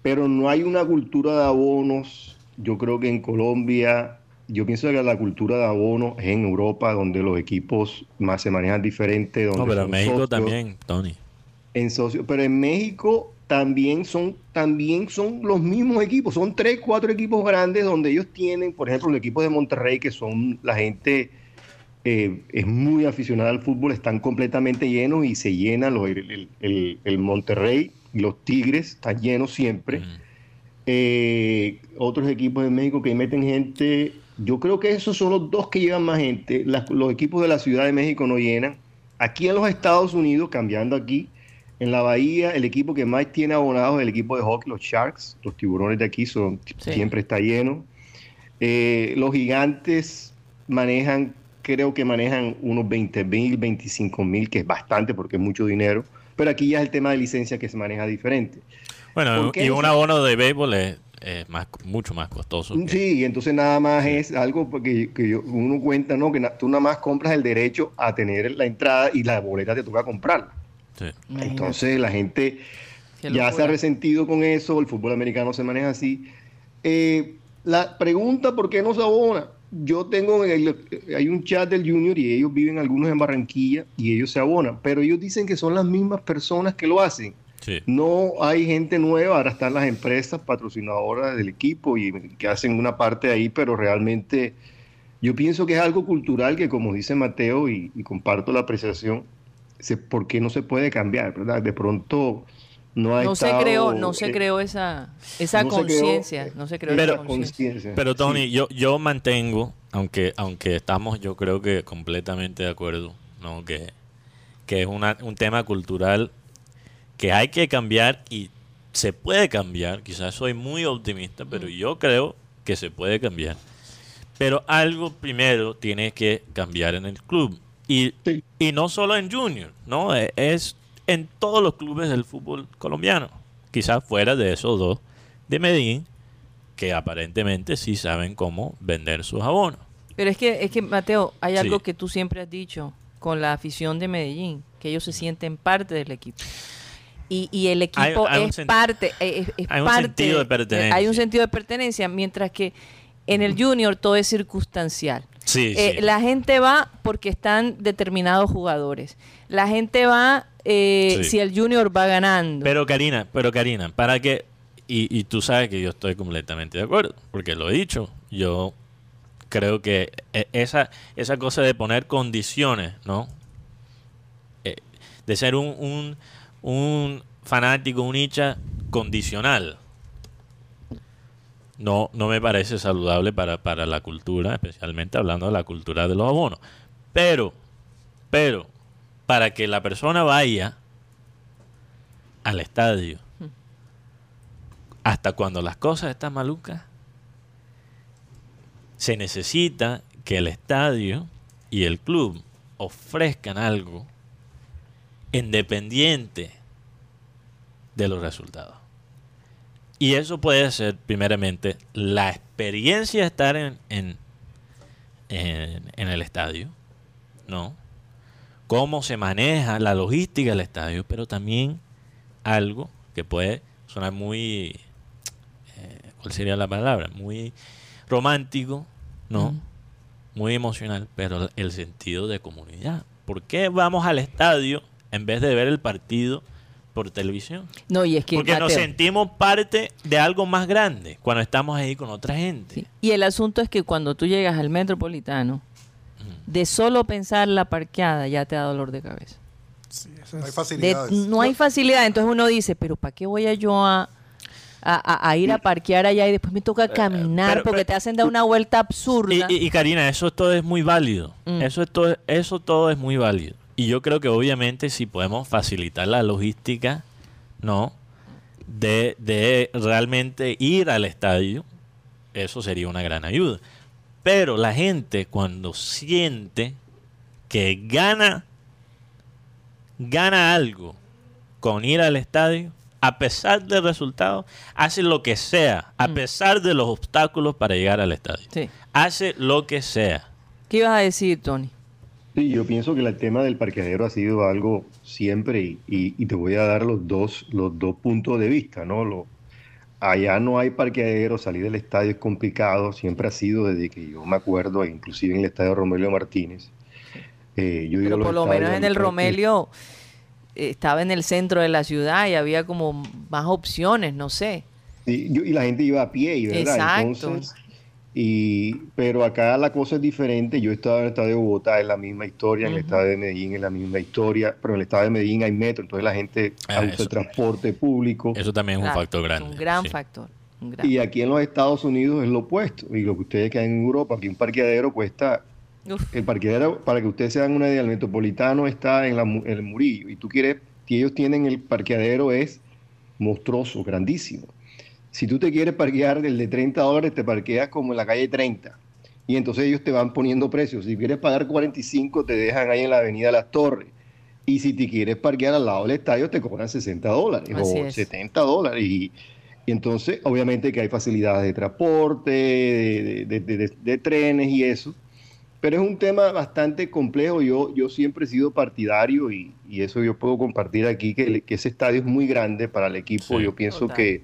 S1: Pero no hay una cultura de abonos. Yo creo que en Colombia, yo pienso que la cultura de abonos es en Europa, donde los equipos más se manejan diferente. Donde
S3: No, pero en México
S1: socios.
S3: también, Tony.
S1: En socio, pero en México también son, también son los mismos equipos, son tres, cuatro equipos grandes donde ellos tienen, por ejemplo, los equipos de Monterrey, que son la gente eh, es muy aficionada al fútbol, están completamente llenos y se llenan los, el, el- el- Monterrey los Tigres están llenos siempre.
S3: Mm.
S1: Eh, otros equipos de México que meten gente, yo creo que esos son los dos que llevan más gente. Las- los equipos de la Ciudad de México no llenan. Aquí en los Estados Unidos, cambiando aquí, en la Bahía, el equipo que más tiene abonados es el equipo de hockey, los Sharks, los tiburones de aquí, son,
S2: Sí.
S1: siempre está lleno. Eh, los gigantes manejan, creo que manejan unos 20 mil, 25 mil, que es bastante porque es mucho dinero. Pero aquí ya es el tema de licencia que se maneja diferente.
S3: Bueno,
S1: ¿Por qué
S3: y un abono de béisbol es, es más, mucho más costoso. que-
S1: Sí, entonces nada más es algo porque que yo- uno cuenta, ¿no? Que na- tú nada más compras el derecho a tener la entrada y la boleta te toca comprarla.
S3: sí.
S1: Entonces la gente ya se ha resentido con eso, el fútbol americano se maneja así. Eh, la pregunta, ¿por qué no se abona? Yo tengo, en el- hay un chat del Junior y ellos viven algunos en Barranquilla y ellos se abonan, pero ellos dicen que son las mismas personas que lo hacen.
S3: Sí.
S1: No hay gente nueva, ahora están las empresas patrocinadoras del equipo y que hacen una parte ahí, pero realmente yo pienso que es algo cultural que, como dice Mateo, y, y comparto la apreciación, se, ¿por qué no se puede cambiar? ¿verdad? De pronto no ha
S2: No se creó, no se
S1: eh,
S2: creó esa, esa
S1: no
S2: conciencia, no se creó
S1: esa
S2: conciencia.
S3: Pero
S1: Sí.
S3: Tony, yo, yo mantengo, aunque, aunque estamos yo creo que completamente de acuerdo, ¿no? que, que es una, un tema cultural que hay que cambiar y se puede cambiar. Quizás soy muy optimista, pero yo creo que se puede cambiar. Pero algo primero tiene que cambiar en el club. Y,
S1: Sí.
S3: y no solo en Junior, ¿no? E- Es en todos los clubes del fútbol colombiano. Quizás fuera de esos dos de Medellín, que aparentemente sí saben cómo vender sus abonos.
S2: Pero es que, es que Mateo, hay
S3: Sí.
S2: algo que tú siempre has dicho con la afición de Medellín, que ellos se sienten parte del equipo. Y, y el equipo
S3: hay
S2: es parte, eh, es, es
S3: hay un
S2: parte,
S3: sentido de pertenencia.
S2: Hay un sentido de pertenencia, mientras que en el junior todo es circunstancial.
S3: Sí,
S2: Eh,
S3: sí.
S2: La gente va porque están determinados jugadores. La gente va eh,
S3: Sí.
S2: si el junior va ganando.
S3: Pero Karina, pero Karina, para que, y, y tú sabes que yo estoy completamente de acuerdo, porque lo he dicho, yo creo que e- esa, esa cosa de poner condiciones, ¿no? Eh, de ser un, un, un fanático, un hincha condicional, no, no me parece saludable para, para la cultura, especialmente hablando de la cultura de los abonos. Pero, pero, para que la persona vaya al estadio hasta cuando las cosas están malucas, se necesita que el estadio y el club ofrezcan algo independiente de los resultados. Y eso puede ser, primeramente, la experiencia de estar en, en, en- en el estadio, ¿no? Cómo se maneja la logística del estadio, pero también algo que puede sonar muy, eh, ¿cuál sería la palabra? Muy romántico, ¿no? Muy emocional, pero el sentido de comunidad. ¿Por qué vamos al estadio en vez de ver el partido por televisión?
S2: no, y es que
S3: Porque nos sentimos parte de algo más grande cuando estamos ahí con otra gente.
S2: Sí. Y el asunto es que cuando tú llegas al metropolitano, de solo pensar la parqueada ya te da dolor de cabeza.
S5: Sí, eso
S4: No hay
S5: es-
S2: De-
S4: facilidades.
S2: no hay facilidad, entonces uno dice, pero ¿para qué voy a yo a, a- a- a ir a parquear allá y después me toca caminar
S3: Eh, pero-
S2: porque
S3: pero-
S2: te hacen dar una vuelta
S3: Y,
S2: absurda?
S3: y- y, Karina, eso todo es muy válido.
S2: Mm.
S3: Eso, es todo, eso todo es muy válido. Y yo creo que obviamente si podemos facilitar la logística, ¿no? De, de realmente ir al estadio, eso sería una gran ayuda. Pero la gente cuando siente que gana, gana algo con ir al estadio, a pesar del resultado, hace lo que sea, a pesar de los obstáculos para llegar al estadio.
S2: Sí.
S3: Hace lo que sea.
S2: ¿Qué ibas a decir, Tony?
S1: Sí, yo pienso que el tema del parqueadero ha sido algo siempre y, y- y te voy a dar los dos, los dos puntos de vista, ¿no? Lo, allá no hay parqueadero, salir del estadio es complicado, siempre ha sido desde que yo me acuerdo, inclusive en el estadio Romelio Martínez. Eh, yo
S2: Pero por lo menos en el Romelio eh, estaba en el centro de la ciudad y había como más opciones, no sé.
S1: Yo- y la gente iba a pie, y ¿verdad?
S2: Exacto.
S1: Entonces, y, pero acá la cosa es diferente. Yo he estado en el estadio de Bogotá, es la misma historia, en el
S2: Ujú.
S1: estadio de Medellín es la misma historia, pero en el estadio de Medellín hay metro, entonces la gente
S3: Ah,
S1: usa
S3: eso-
S1: el transporte público.
S3: Eso también es un
S2: Claro,
S3: factor grande.
S2: Un gran
S3: sí.
S2: factor. un gran-
S1: Y aquí en los Estados Unidos es lo opuesto. Y lo que ustedes que hay en Europa, aquí un parqueadero cuesta.
S2: Uf,
S1: El parqueadero, para que ustedes se hagan una idea, el metropolitano está en, la mu- en el Murillo. Y tú quieres, y ellos tienen el parqueadero, es monstruoso, grandísimo. Si tú te quieres parquear el de 30 dólares, te parqueas como en la calle 30. Y entonces ellos te van poniendo precios. Si quieres pagar 45, te dejan ahí en la avenida Las Torres. Y si te quieres parquear al lado del estadio, te cobran 60 dólares
S2: Así
S1: o
S2: es.
S1: 70 dólares. Y, y entonces, obviamente que hay facilidades de transporte, de, de- de- de- de trenes y eso. Pero es un tema bastante complejo. Yo, yo siempre he sido partidario y, y eso yo puedo compartir aquí, que, ese estadio es muy grande para el equipo.
S3: Sí.
S1: Yo pienso
S2: Total.
S1: que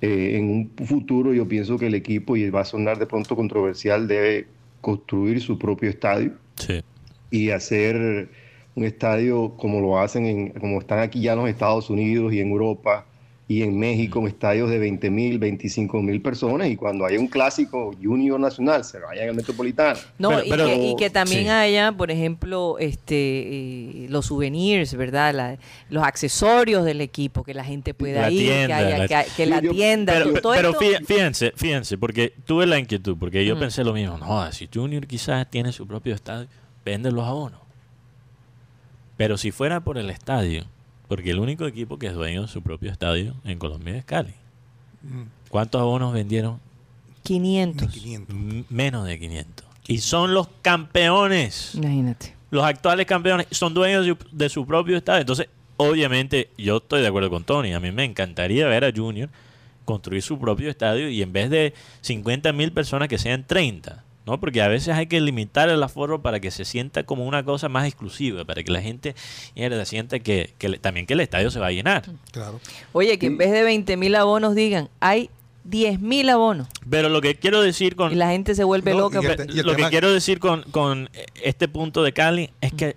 S1: eh, en un futuro, yo pienso que el equipo, y va a sonar de pronto controversial, debe construir su propio estadio
S3: Sí.
S1: y hacer un estadio como lo hacen, en, como están aquí ya en los Estados Unidos y en Europa y en México, estadios de 20 mil, 25 mil personas y cuando haya un clásico junior nacional se vayan al Metropolitano.
S2: No,
S3: Pero-
S2: y,
S3: pero-
S2: que, y que también
S3: sí.
S2: haya, por ejemplo, este eh, los souvenirs, ¿verdad? La- los accesorios del equipo, que la gente pueda
S3: La
S2: ir,
S3: tienda,
S2: que, haya,
S3: la-
S2: que, que la
S1: Yo-
S2: tienda,
S3: Pero,
S2: todo
S3: pero
S2: esto-
S3: fíjense, fíjense, porque tuve la inquietud, porque yo
S2: Mm.
S3: pensé lo mismo. No, si Junior quizás tiene su propio estadio, vende los abonos. Pero si fuera por el estadio, porque el único equipo que es dueño de su propio estadio en Colombia es Cali.
S4: Mm,
S3: ¿Cuántos abonos vendieron?
S2: 500.
S4: 500.
S3: M- menos de 500. Y son los campeones.
S2: Imagínate.
S3: Los actuales campeones son dueños de su, de su propio estadio. Entonces, obviamente, yo estoy de acuerdo con Tony. A mí me encantaría ver a Junior construir su propio estadio y en vez de 50 mil personas que sean 30. ¿No? Porque a veces hay que limitar el aforo para que se sienta como una cosa más exclusiva, para que la gente mierda, sienta que, que le- también que el estadio se va a llenar.
S4: Claro.
S2: Oye, que en vez de 20 mil abonos digan, hay 10 mil abonos.
S3: Pero lo que quiero decir con...
S2: Y la gente se vuelve
S4: No,
S2: loca.
S4: te-
S3: lo que quiero decir con, con este punto de Cali es que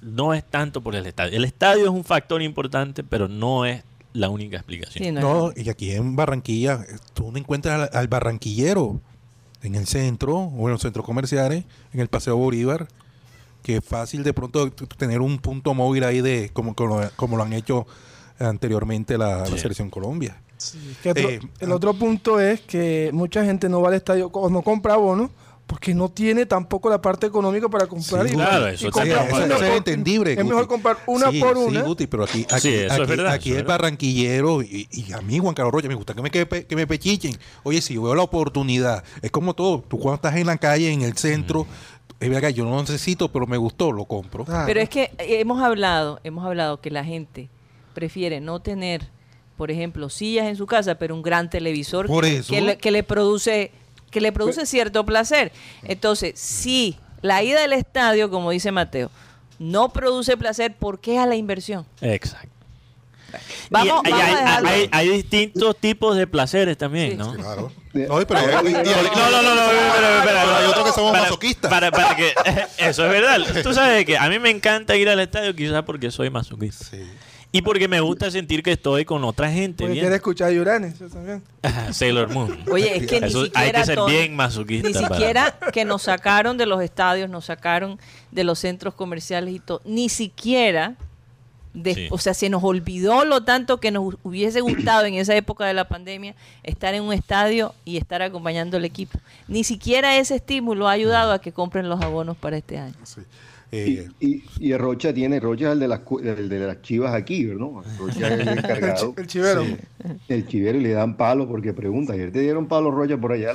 S3: no es tanto por el estadio. El estadio es un factor importante, pero no es la única explicación.
S2: Sí, no,
S4: No, y aquí en Barranquilla, tú no encuentras al, al barranquillero en el centro o en los centros comerciales, en el Paseo Bolívar, que es fácil de pronto tener un punto móvil ahí de como, como, como lo han hecho anteriormente la, selección Colombia.
S5: Que otro-
S4: Eh,
S5: el otro punto es que mucha gente no va al estadio o no compra bonos porque no tiene tampoco la parte económica para comprar.
S4: Sí,
S5: y-
S3: claro,
S5: y
S3: eso
S5: comprar
S4: eso,
S5: una
S4: eso es entendible.
S5: Es
S4: Guti.
S5: mejor comprar una
S4: Sí,
S5: por
S4: sí,
S5: una.
S4: Guti, pero aquí, aquí,
S3: Sí, eso es
S4: aquí-
S3: verdad,
S4: aquí
S3: eso es
S4: el
S3: verdad.
S4: barranquillero y, y a mí, Juan Carlos Rocha, me gusta que me, que, que me pechichen. Oye, si yo veo la oportunidad, es como todo. Tú cuando estás en la calle, en el centro, es verdad que yo no lo necesito, pero me gustó, lo compro.
S5: Claro.
S2: Pero es que eh, hemos hablado, hemos hablado que la gente prefiere no tener, por ejemplo, sillas en su casa, pero un gran televisor
S4: Por
S2: que,
S4: eso.
S2: que le, que le produce que le produce cierto placer. Entonces, si la ida al estadio, como dice Mateo, no produce placer, ¿por qué a la inversión?
S3: Exacto.
S2: Vamos,
S3: Y- y
S2: vamos
S3: hay,
S2: a
S3: hay- hay distintos tipos de placeres también,
S2: Sí.
S3: ¿no?
S4: Claro. No, pero,
S1: no,
S3: No, no, no, no,
S4: hay otros que somos
S3: para-
S4: masoquistas.
S3: Para, para que, eso es verdad. Tú sabes que a mí me encanta ir al estadio quizás porque soy masoquista.
S4: Sí.
S3: Y porque me gusta sentir que estoy con otra gente.
S5: Porque
S3: bien.
S5: quiere escuchar a Yuranes, eso también.
S3: Sailor Moon.
S2: Oye, es que ni siquiera
S3: hay que ser
S2: Tony,
S3: bien masoquista.
S2: Ni
S3: para-
S2: siquiera que nos sacaron de los estadios, nos sacaron de los centros comerciales y todo. Ni siquiera, de-
S3: Sí.
S2: o sea, se nos olvidó lo tanto que nos hubiese gustado en esa época de la pandemia estar en un estadio y estar acompañando al equipo. Ni siquiera ese estímulo ha ayudado a que compren los abonos para este año.
S4: Sí. Eh,
S1: Y, y el Rocha tiene, Rocha es el de las, cu- el de las chivas aquí, ¿no? Rocha es el encargado,
S5: El chivero.
S1: el chivero, y le dan palo porque pregunta. Ayer te dieron palo Rocha por allá.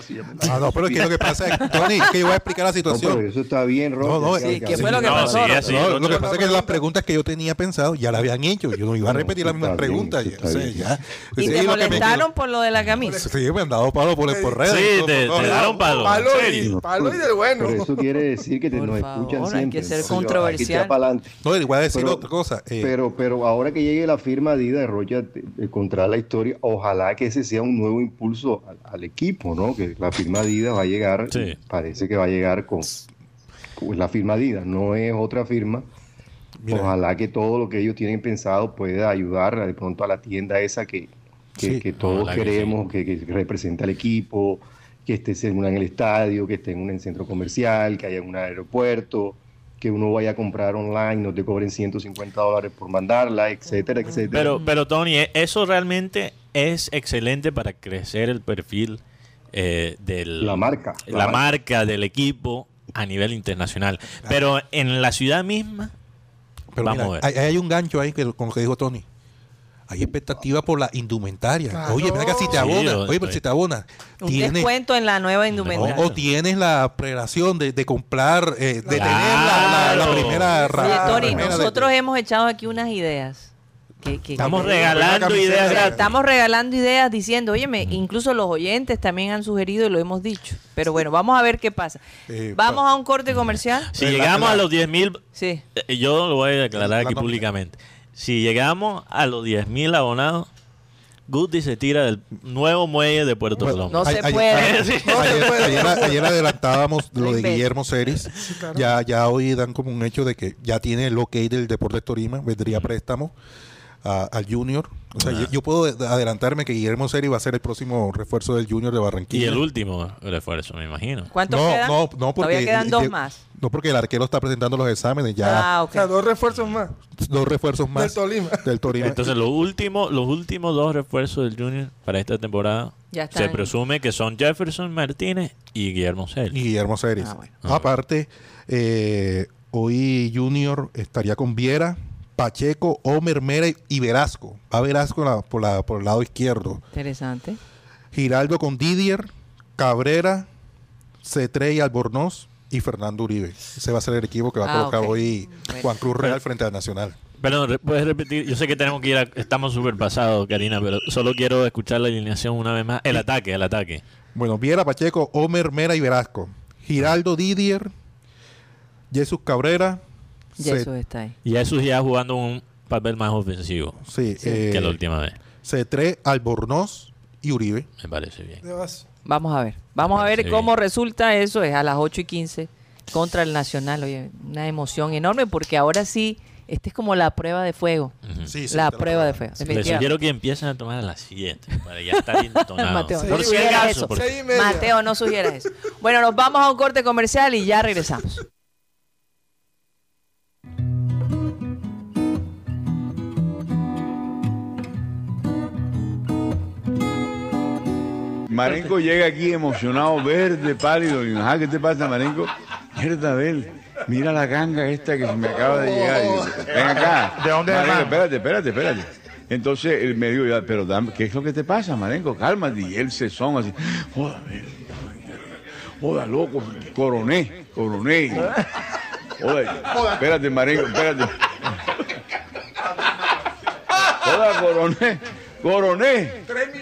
S4: Ah, no, pero es que lo que pasa es, Tony, es que yo voy a explicar la
S1: No, pero
S4: situación.
S1: eso está bien, Rocha.
S4: No, no,
S1: que-
S2: Sí,
S1: que-
S2: ¿qué fue lo que
S3: No,
S2: pasó?
S3: sí, así,
S4: No, lo que pasa es que las preguntas que yo tenía pensado ya las habían hecho. Yo no iba a repetir las mismas preguntas. o sea, ya.
S2: ¿Y
S4: Sí,
S2: te molestaron por lo de la camisa?
S4: Sí, me han dado palo por, por redes.
S3: Sí, te, daron palo.
S5: Palo
S3: ¿En
S5: y, del bueno.
S1: Pero eso quiere decir que te, nos escuchan
S2: hay
S1: siempre.
S2: Controversial.
S4: No, a decir
S1: Pero-
S4: otra cosa. eh,
S1: Pero, pero ahora que llegue la firma Adidas de Rocha te- de contra la historia, ojalá que ese sea un nuevo impulso al, al equipo, ¿no? Que la firma Adidas va a llegar,
S3: Sí.
S1: parece que va a llegar con, con la firma Adidas, no es otra firma.
S4: Mira.
S1: Ojalá que todo lo que ellos tienen pensado pueda ayudar de pronto a la tienda esa que, que,
S4: Sí.
S1: que todos
S3: Ojalá que
S1: queremos, que, que representa al equipo, que esté en, una en el estadio, que esté en un centro comercial, que haya en un aeropuerto, que uno vaya a comprar online, no te cobren 150 dólares por mandarla, etcétera, etcétera.
S3: Pero, pero Tony, eh, eso realmente es excelente para crecer el perfil eh, del
S1: La marca,
S3: la,
S1: la
S3: marca del equipo a nivel internacional. Pero en la ciudad misma,
S4: Pero
S3: Vamos
S4: mira,
S3: a ver.
S4: Hay, hay un gancho ahí que, con lo que dijo Tony. Hay expectativa por la indumentaria.
S5: Claro.
S4: Oye, mira que si te
S3: Sí,
S4: abonas,
S3: yo
S4: oye, pero si te abonas,
S2: Un
S4: tienes,
S2: descuento en la nueva indumentaria.
S4: o, o tienes la prelación de, de comprar, eh, de tener la, la- la
S3: Claro.
S4: primera ra-
S2: Oye,
S4: la
S2: Tony,
S4: primera de-
S2: nosotros hemos echado aquí unas ideas. Que, que-
S3: estamos
S2: que-
S3: regalando ideas
S2: o sea,
S3: gratis.
S2: estamos regalando ideas diciendo, óyeme, incluso los oyentes también han sugerido y lo hemos dicho. Pero bueno, vamos a ver qué pasa.
S4: Eh,
S2: Vamos
S4: pa-
S2: a un corte comercial.
S3: Si
S4: La-
S3: llegamos
S4: la-
S3: a los 10 mil,
S2: Sí.
S3: eh, yo lo voy a declarar
S4: La
S3: aquí públicamente. Si llegamos a los 10 mil abonados, Goody se tira del nuevo muelle de Puerto
S4: Bueno,
S3: Colón.
S2: No se puede.
S4: ayer-
S2: No se
S4: ayer,
S2: puede.
S4: ayer- ayer adelantábamos lo de. Guillermo Ceris. ya, ya hoy dan como un hecho de que ya tiene el ok del Deportes Torima, vendría préstamo a- al Junior. O sea,
S3: Ah.
S4: yo, yo puedo adelantarme que Guillermo Ceris va a ser el próximo refuerzo del Junior de
S3: Y
S4: Barranquilla.
S3: el último refuerzo, me imagino.
S2: ¿Cuántos
S4: no,
S2: quedan?
S4: no, no, porque
S2: Todavía quedan dos
S4: de-
S2: más.
S4: No, porque el arquero está presentando los exámenes, ya
S2: Ah,
S5: O
S2: ok.
S5: sea, dos refuerzos más.
S4: dos refuerzos más
S5: Del Tolima.
S4: del Tolima.
S3: Entonces, los últimos, los últimos dos refuerzos del Junior para esta temporada
S2: Ya están.
S3: se presume que son Jefferson Martínez y Guillermo
S4: y
S3: Celis.
S4: Guillermo Ceris.
S2: Ah, bueno.
S4: Aparte, eh, hoy Junior estaría con Viera, Pacheco, Omer Mera y Velasco. Va Velasco la- por, la, por el lado izquierdo.
S2: Interesante.
S4: Giraldo con Didier, Cabrera, Cetré y Albornoz y Fernando Uribe. Ese va a ser el equipo que va a
S2: Ah,
S4: colocar hoy
S2: Bueno.
S4: Juan Cruz Real frente al Nacional.
S3: Perdón, ¿puedes repetir? Yo sé que tenemos que ir a, Estamos súper pasados, Karina, pero solo quiero escuchar la alineación una vez más. El ataque, el ataque.
S4: Bueno, Viera, Pacheco, Omer Mera y Velasco. Giraldo, Didier, Jesús Cabrera, Ce-
S2: eso está ahí.
S3: Y Jesús ya jugando un papel más ofensivo
S4: sí, eh,
S3: que la última vez.
S4: Cetré, Albornoz y Uribe.
S3: Me parece bien.
S2: Vamos a ver. Vamos a ver
S3: Sí.
S2: cómo resulta eso. Es a las 8 y 15 contra el Nacional. Oye, una emoción enorme porque ahora sí, esta es como la prueba de fuego.
S4: Sí, sí,
S2: la prueba de fuego.
S3: Les
S2: definitivamente.
S3: sugiero que empiecen a tomar a las 7 para ya estar entonados.
S2: Mateo,
S3: por
S2: no
S3: si
S2: sugieras eso. Mateo, no sugieras eso. Bueno, nos vamos a un corte comercial y ya regresamos.
S6: Marenco llega aquí emocionado, verde, pálido. Y, ajá, ¿qué te pasa, Marenco? Mierda, Abel, mira la ganga esta que se me acaba de llegar. Digo, Ven acá.
S7: ¿De dónde
S6: Marenco, espérate, espérate, espérate. Entonces él me dijo, pero ¿qué es lo que te pasa, Marenco? Cálmate. Y él se son así. Joda, Abel. Joda, loco, coroné, coroné. Joda, espérate, Marenco, espérate. Joda, coroné, coroné.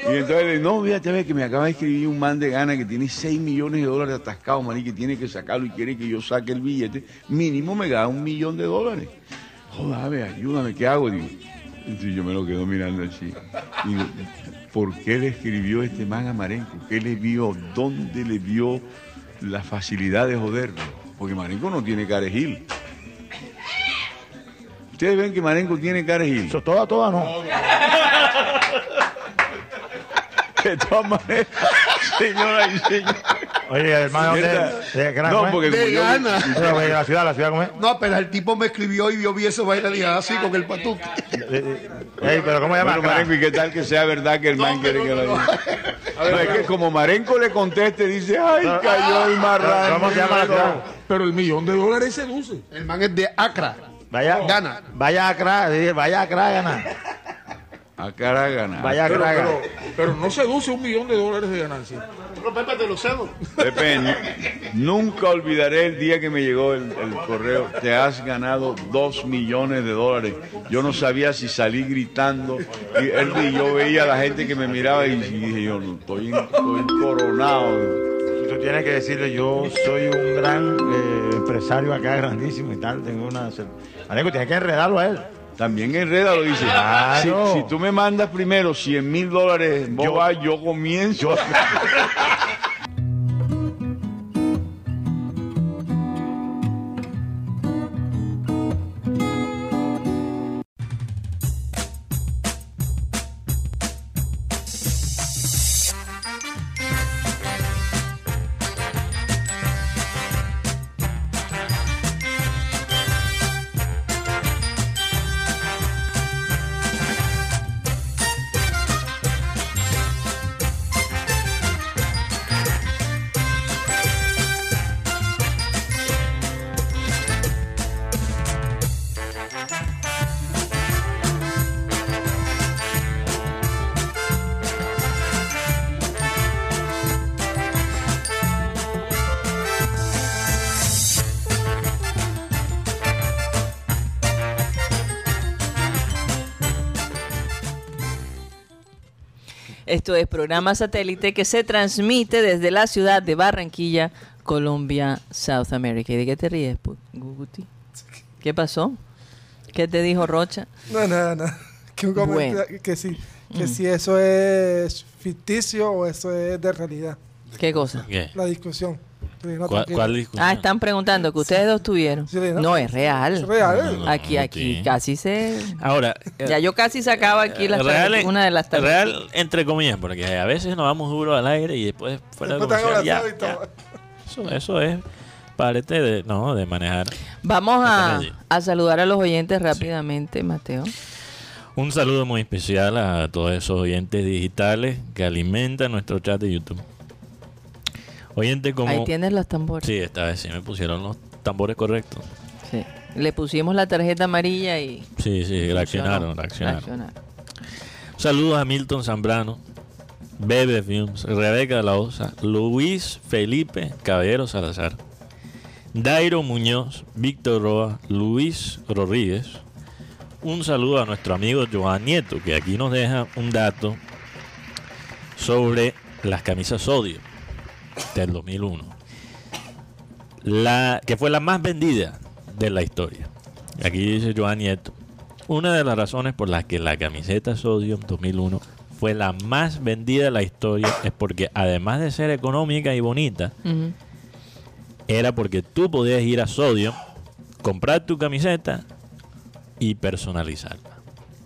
S6: Y entonces le digo, no, fíjate, ve que me acaba de escribir un man de gana que tiene 6 millones de dólares atascados, man, y que tiene que sacarlo y quiere que yo saque el billete. Mínimo me da un millón de dólares. Joda, ve, ayúdame, ¿qué hago? Digo, entonces yo me lo quedo mirando así. Digo, ¿por qué le escribió este man a Marenco? ¿Qué le vio? ¿Dónde le vio la facilidad de joderlo? Porque Marenco no tiene carejil. Ustedes ven que Marenco tiene carejil.
S7: Eso toda, toda no.
S6: De todas maneras, señora y señor.
S7: Oye, hermano, ¿de, gran
S6: No, porque
S8: De
S6: yo-
S8: gana.
S7: La ciudad, la ciudad, ¿cómo es?
S8: No, pero el tipo me escribió y yo vi eso bailar y así con el patuque.
S7: De- Ey, pero ¿cómo llama?
S6: Bueno, Marenco, ¿y qué tal que sea verdad que el man quiere que lo diga? No, es que como Marenco le conteste, dice, ay, cayó el marrano.
S7: ¿Cómo se llama la ciudad?
S8: Pero el millón de dólares seduce.
S9: El man es de Acra.
S7: Vaya,
S9: Gana.
S7: Vaya a Accra, sí, vaya a Accra, gana.
S6: A cara gana.
S7: Vaya a
S8: Pero, pero, pero no seduce un millón de dólares de ganancia.
S9: Pero Pepe te lo cedo.
S6: Pepe, nu- nunca olvidaré el día que me llegó el, el correo. Te has ganado dos millones de dólares. Yo no sabía si salí gritando. Y, él- y yo veía a la gente que me miraba y, y dije, yo no, estoy, estoy coronado.
S7: Tú tienes que decirle, yo soy un gran eh, empresario acá, grandísimo y tal. Tengo una... Marenco, tienes que enredarlo a él.
S6: También Enreda lo dice.
S7: Claro.
S6: Si, si tú me mandas primero 100 mil dólares, boba, yo, comienzo.
S2: Esto es programa satélite que se transmite desde la ciudad de Barranquilla, Colombia, South America. ¿Y de qué te ríes, Guguti? ¿Qué pasó? ¿Qué te dijo Rocha?
S5: No, nada, nada. Que, un que sí, que si eso es ficticio o eso es de realidad.
S2: ¿Qué cosa?
S3: ¿Qué?
S5: La discusión. No,
S3: ¿Cuál,
S5: tranquilo.
S3: cuál discusión?
S2: Ah, están preguntando que ustedes dos tuvieron.
S5: Sí, ¿no?
S2: No, es real.
S5: Es real.
S3: No,
S2: Aquí,
S3: no,
S2: aquí, casi se...
S3: Ahora,
S2: Ya yo casi sacaba aquí las
S3: real,
S2: tarjetas- una de las tarjetas.
S3: real, entre comillas, porque a veces nos vamos duro al aire y después fuera de
S5: Después están
S3: comercial, ya,
S5: abrazados y todo.
S3: ya. Eso, eso es parte de, no, de manejar.
S2: Vamos a, a saludar a los oyentes rápidamente, Mateo.
S3: Un saludo muy especial a todos esos oyentes digitales que alimentan nuestro chat de YouTube. Oyente como...
S2: Ahí tienes los tambores.
S3: Sí, esta vez sí me pusieron los tambores correctos.
S2: Sí. Le pusimos la tarjeta amarilla y...
S3: Sí, sí, reaccionaron, reaccionaron.
S2: Reaccionaron.
S3: Saludos a Milton Zambrano, Bebe Films, Rebeca de la Osa, Luis Felipe Caballero Salazar, Dairo Muñoz, Víctor Roa, Luis Rodríguez. Un saludo a nuestro amigo Joan Nieto, que aquí nos deja un dato sobre las camisas Sodio del 2001. La, que fue la más vendida de la historia. Aquí dice Joan Nieto. Una de las razones por las que la camiseta Sodium 2001 fue la más vendida de la historia es porque además de ser económica y bonita, era porque tú podías ir a Sodium, comprar tu camiseta y personalizarla.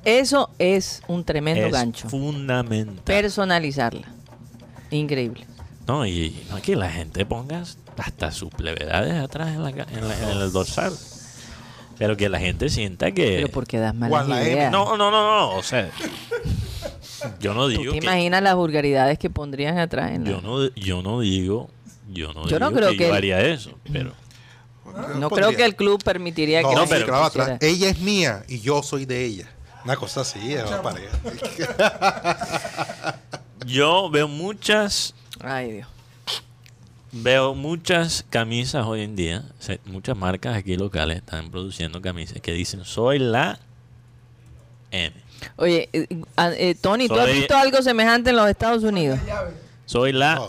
S2: Eso es un tremendo
S3: es
S2: gancho.
S3: fundamental.
S2: Personalizarla. Increíble.
S3: No, y no que la gente ponga hasta sus plevedades atrás en, la en la- en el dorsal. Pero que la gente sienta que...
S2: Pero porque das malas
S4: M.
S2: ideas.
S3: No, no, no, no. O sea, yo no
S2: ¿Tú
S3: digo
S2: te
S3: que...
S2: imaginas las vulgaridades que pondrían atrás en la...
S3: Yo no, yo no digo... Yo no,
S2: Yo no
S3: digo
S2: creo
S3: que,
S2: que
S3: yo
S2: el-
S3: haría eso, pero...
S2: No creo que el club permitiría
S4: No,
S2: que
S4: no,
S2: la
S4: pero atrás. Ella es mía y yo soy de ella. Una cosa así.
S3: Yo veo muchas...
S2: Ay, Dios.
S3: Veo muchas camisas hoy en día, muchas marcas aquí locales están produciendo camisas que dicen soy la M,
S2: Oye, eh, eh, Tony, ¿tú has
S3: Soy-
S2: visto algo semejante en los Estados Unidos?
S3: soy la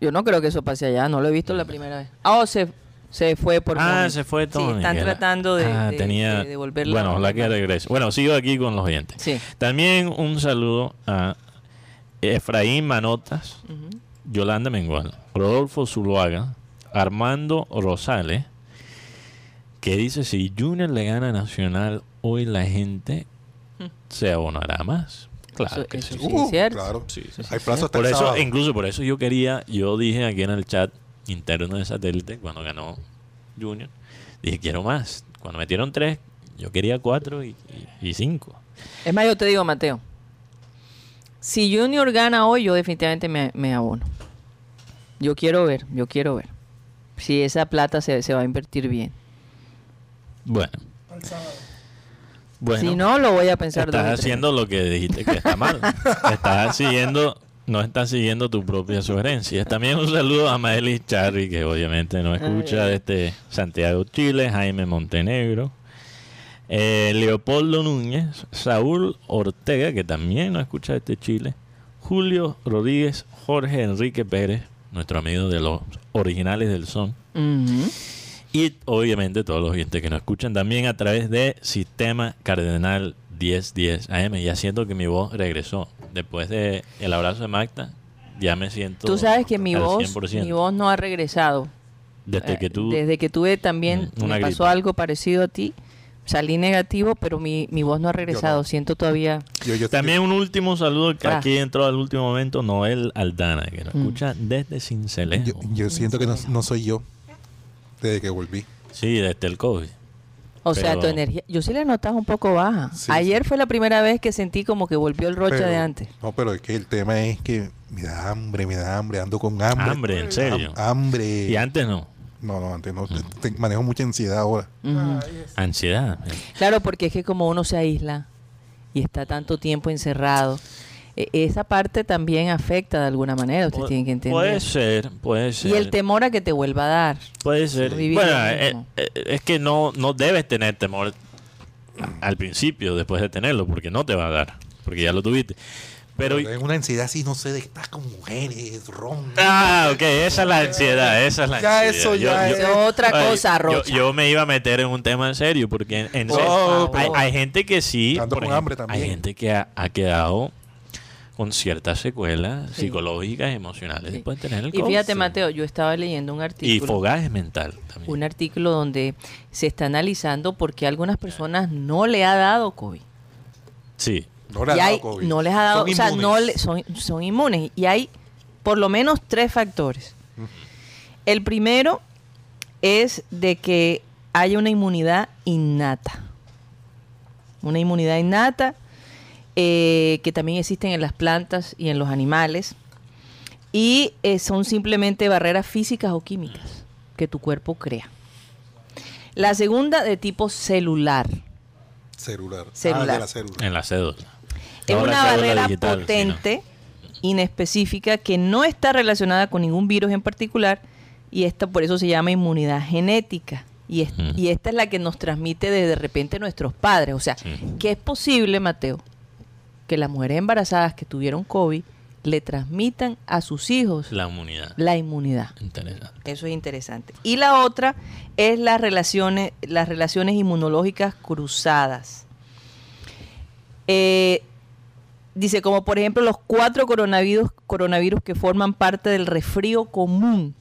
S2: yo no creo que eso pase allá, no lo he visto la primera vez. Ah, oh, se, se fue por
S3: Ah,
S2: momento.
S3: se fue
S2: Sí,
S3: Tony.
S2: están
S3: era-
S2: tratando de,
S3: Ah,
S2: de-
S3: tenía...
S2: de devolverla.
S3: Bueno, la que regrese. Bueno, sigo aquí con los oyentes.
S2: Sí.
S3: También un saludo a Efraín Manotas,
S2: Ujú.
S3: Yolanda Mengual, Rodolfo Zuluaga, Armando Rosales, que dice, si Junior le gana a Nacional, hoy la gente se abonará más. Claro.
S2: Eso-
S3: que
S2: eso
S3: sí.
S2: sí.
S4: Uh,
S2: ¿cierto?
S4: claro.
S3: Sí, sí,
S4: Hay plazo hasta
S3: Por
S4: el
S3: eso, incluso por eso yo quería, yo dije aquí en el chat interno de satélite, cuando ganó Junior, dije quiero más. Cuando metieron tres, yo quería cuatro y, y- y cinco.
S2: Es más, yo te digo, Mateo. Si Junior gana hoy, yo definitivamente me, me abono. Yo quiero ver, yo quiero ver. Si esa plata se, se va a invertir bien.
S3: Bueno. Bueno,
S2: si no, lo voy a pensar
S3: estás haciendo lo que dijiste que está mal. estás siguiendo, no estás siguiendo tu propia sugerencia. También un saludo a Maelis Charri, que obviamente no escucha desde Santiago, Chile, Jaime Montenegro, eh, Leopoldo Núñez, Saúl Ortega, que también no escucha desde Chile, Julio Rodríguez, Jorge Enrique Pérez, nuestro amigo de los originales del son. Y obviamente todos los oyentes que nos escuchan también a través de Sistema Cardenal 1010 AM. Ya siento que mi voz regresó. Después de el abrazo de Magda, ya me siento.
S2: Tú sabes que mi voz,
S3: 100%.
S2: mi voz no ha regresado.
S3: Desde que tú.
S2: Desde que tuve también,
S3: Mm,
S2: me pasó algo parecido a ti. Salí negativo, pero mi, mi voz no ha regresado. Siento todavía...
S4: Yo, yo,
S3: También un último saludo que
S2: Ah.
S3: aquí entró al último momento, Noel Aldana, que nos
S2: Mm.
S3: escucha desde Cincelejo.
S4: yo, yo siento que no, no soy yo desde que volví.
S3: Sí, desde el COVID.
S2: O sea, tu energía... Yo sí la notas un poco baja.
S4: Sí,
S2: Ayer fue la primera vez que sentí como que volvió el rocha
S4: Pero-
S2: de antes.
S4: No, pero es que el tema es que me da hambre, me da hambre, ando con hambre.
S3: Hambre, en serio.
S4: Ham- hambre.
S3: Y antes no.
S4: No, no, antes no. te- manejo mucha ansiedad ahora.
S3: Ansiedad.
S2: Claro, porque es que como uno se aísla y está tanto tiempo encerrado, e- esa parte también afecta de alguna manera, ustedes
S3: Pu-
S2: tienen que entender.
S3: Puede ser, puede ser.
S2: y el temor a que te vuelva a dar.
S3: Puede ser.
S2: Vivir
S3: Bueno,
S2: lo
S3: eh, eh, es que no, no debes tener temor al principio, después de tenerlo, porque no te va a dar, porque ya lo tuviste. Pero,
S4: Tengo una ansiedad así, no sé, de estar con mujeres, ron.
S3: ah, ok, esa es la ansiedad, esa es la
S5: Ya
S3: ansiedad.
S5: eso ya
S2: es otra
S3: ay,
S2: cosa,
S3: yo-
S2: Rocha.
S3: Yo, me iba a meter en un tema en serio, porque en, en
S2: Por
S3: serio, hay, hay gente que sí,
S4: Ando
S3: por
S4: con
S3: ejemplo,
S4: hambre también.
S3: hay gente que ha, ha quedado con ciertas secuelas
S2: Sí.
S3: psicológicas y emocionales
S2: Sí.
S3: después de tener el
S2: Y
S3: COVID.
S2: fíjate, Mateo, yo estaba leyendo un
S3: Y
S2: artículo.
S3: fogaje mental también.
S2: un artículo donde se está analizando por qué a algunas personas no le ha dado COVID.
S3: Sí,
S4: No le ha dado
S2: hay-
S4: COVID.
S2: no les ha dado,
S4: Son
S2: o sea, no
S4: inmunes.
S2: le- son, son inmunes. Y hay por lo menos tres factores. El primero es de que haya una inmunidad innata. Una inmunidad innata eh, que también existen en las plantas y en los animales. Y eh, son simplemente barreras físicas o químicas que tu cuerpo crea. La segunda de tipo celular.
S4: Celular. Ah,
S2: Celular.
S4: de la célula.
S3: en la cédula.
S2: Es
S3: No
S2: una barrera
S3: digital,
S2: potente, inespecífica, que no está relacionada con ningún virus en particular y esta por eso se llama inmunidad genética. Y, es- y esta es la que nos transmite de, de repente nuestros padres. O sea,
S3: Sí.
S2: que es posible, Mateo, que las mujeres embarazadas que tuvieron COVID le transmitan a sus hijos
S3: La inmunidad.
S2: la inmunidad.
S3: Interesante.
S2: Eso es interesante. Y la otra es las relaciones, las relaciones inmunológicas cruzadas. Eh, dice, como por ejemplo los cuatro coronavirus, coronavirus que forman parte del resfrío común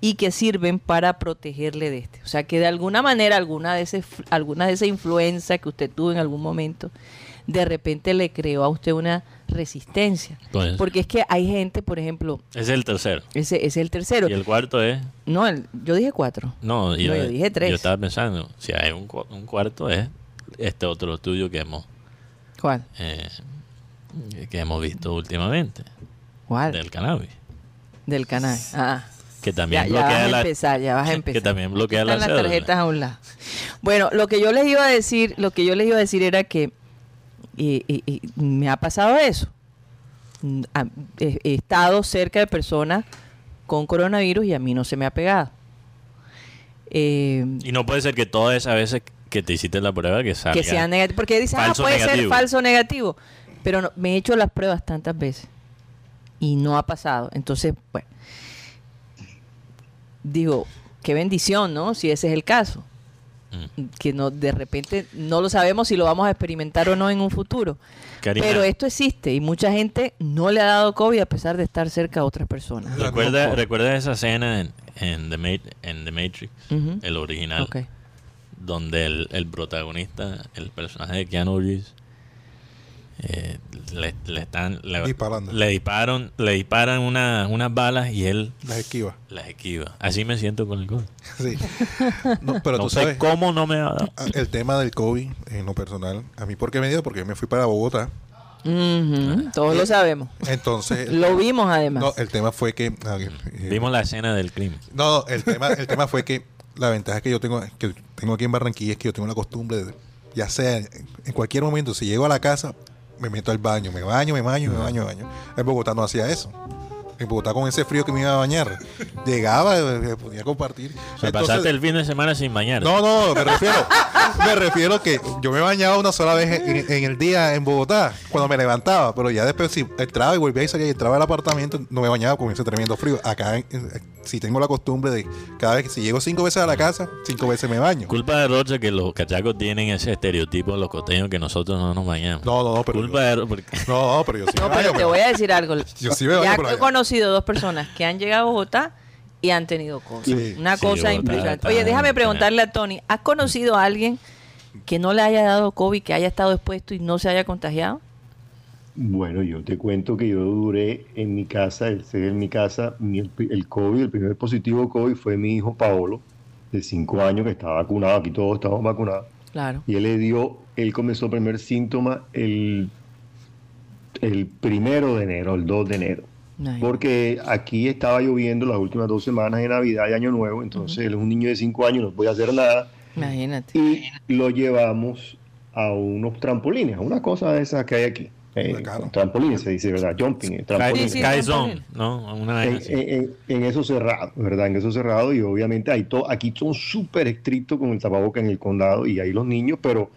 S2: y que sirven para protegerle de este. O sea que de alguna manera alguna de, ese, alguna de esa influenza que usted tuvo en algún momento, de repente le creó a usted una resistencia. Porque es que hay gente, por ejemplo,
S3: ese es el tercero.
S2: ese, ese es el tercero.
S3: Y el cuarto es.
S2: No, el- yo dije cuatro.
S3: No, yo,
S2: No, yo dije tres.
S3: Yo estaba pensando, si hay un, un cuarto es este otro estudio que hemos
S2: ¿Cuál?
S3: eh, que hemos visto últimamente
S2: ¿Cuál?
S3: del cannabis,
S2: Del canal. Ah,
S3: que
S2: ya,
S3: también
S2: ya vas
S3: bloquea
S2: a empezar, ya vas a
S3: que
S2: empezar.
S3: también bloquea la
S2: las
S3: cédula.
S2: tarjetas a un lado. Bueno, lo que yo les iba a decir, lo que yo les iba a decir era que y- y- y me ha pasado eso. Mm, He, he estado cerca de personas con coronavirus y a mí no se me ha pegado. Eh,
S3: Y no puede ser que todas esas veces que te hiciste la prueba que salga
S2: que sean negativos. Porque dicen, ah, puede ser falso negativo. Pero no- me he hecho las pruebas tantas veces y no ha pasado. Entonces, bueno, digo, qué bendición, ¿no? Si ese es el caso.
S3: Mm.
S2: Que no, de repente no lo sabemos si lo vamos a experimentar o no en un futuro.
S3: Karina,
S2: Pero esto existe y mucha gente no le ha dado COVID a pesar de estar cerca de otras personas.
S3: recuerda, recuerda esa escena en, en, The en The Matrix, el original,
S2: Ok.
S3: donde el, el protagonista, el personaje de Keanu Reeves, eh, le, le están le,
S4: Disparando.
S3: le disparan le disparan una- unas balas y él
S4: Las esquivas.
S3: las esquiva así me siento con el COVID
S4: Sí. No, pero
S3: no
S4: tú
S3: sé
S4: sabes,
S3: cómo no me va a dar
S4: ah, el tema del COVID en lo personal, a mí, ¿por qué me dio? Porque yo me fui para Bogotá.
S2: Ujú, Todos lo sabemos.
S4: Entonces,
S2: Lo vimos además.
S4: no, el tema fue que. ah, eh,
S3: vimos la escena del crimen
S4: No, el tema, el tema fue que la ventaja que yo tengo, que tengo aquí en Barranquilla es que yo tengo la costumbre de, ya sea en cualquier momento, si llego a la casa, me meto al baño, me baño, me baño, me baño, me baño. En Bogotá no hacía eso. En Bogotá con ese frío que me iba a bañar, llegaba, eh, podía compartir.
S3: o sea,
S4: Entonces-
S3: pasaste el fin de semana sin bañar
S4: no, no, me refiero, me refiero que yo me bañaba una sola vez en, en el día en Bogotá, cuando me levantaba, pero ya después si entraba y volvía y salía y entraba al apartamento, no me bañaba con ese tremendo frío. Acá en- en- si tengo la costumbre de cada vez que si llego cinco veces a la casa, cinco veces me baño.
S3: culpa de Rocha que los cachacos tienen ese estereotipo de los costeños que nosotros no nos bañamos
S4: No, no, no, pero
S3: culpa de Ro- porque
S4: no, no, pero yo sí
S2: No,
S4: me
S2: pero
S4: baño.
S2: te voy a decir algo.
S4: Yo sí me baño
S2: ya
S4: por
S2: he
S4: allá.
S2: conocido dos personas que han llegado a Bogotá y han tenido cosas.
S4: Sí.
S2: Una
S3: Sí,
S2: cosa
S3: Bogotá
S2: impresionante. Oye, déjame preguntarle a Tony, ¿has conocido a alguien que no le haya dado COVID, que haya estado expuesto y no se haya contagiado?
S1: Bueno, yo te cuento que yo duré en mi casa, en mi casa, el, COVID, el primer positivo COVID fue mi hijo Paolo, de 5 años, que estaba vacunado, aquí todos estamos vacunados.
S2: Claro.
S1: Y él le dio, él comenzó el primer síntoma el, el primero de enero, el 2 de enero. Porque aquí estaba lloviendo las últimas dos semanas de Navidad y Año Nuevo, entonces él es un niño de 5 años, no puede hacer nada.
S2: Imagínate.
S1: Y lo llevamos a unos trampolines, a una cosa de esas que hay aquí. Eh,
S4: Bacano.
S1: trampolines se dice, ¿verdad? Jumping, eh.
S2: Sí, sí, trampolín.
S3: Zone, ¿no? Una
S1: en, en- en- eso cerrado, ¿verdad? En eso cerrado y obviamente hay to- aquí son súper estrictos con el tapaboca en el condado y ahí los niños, pero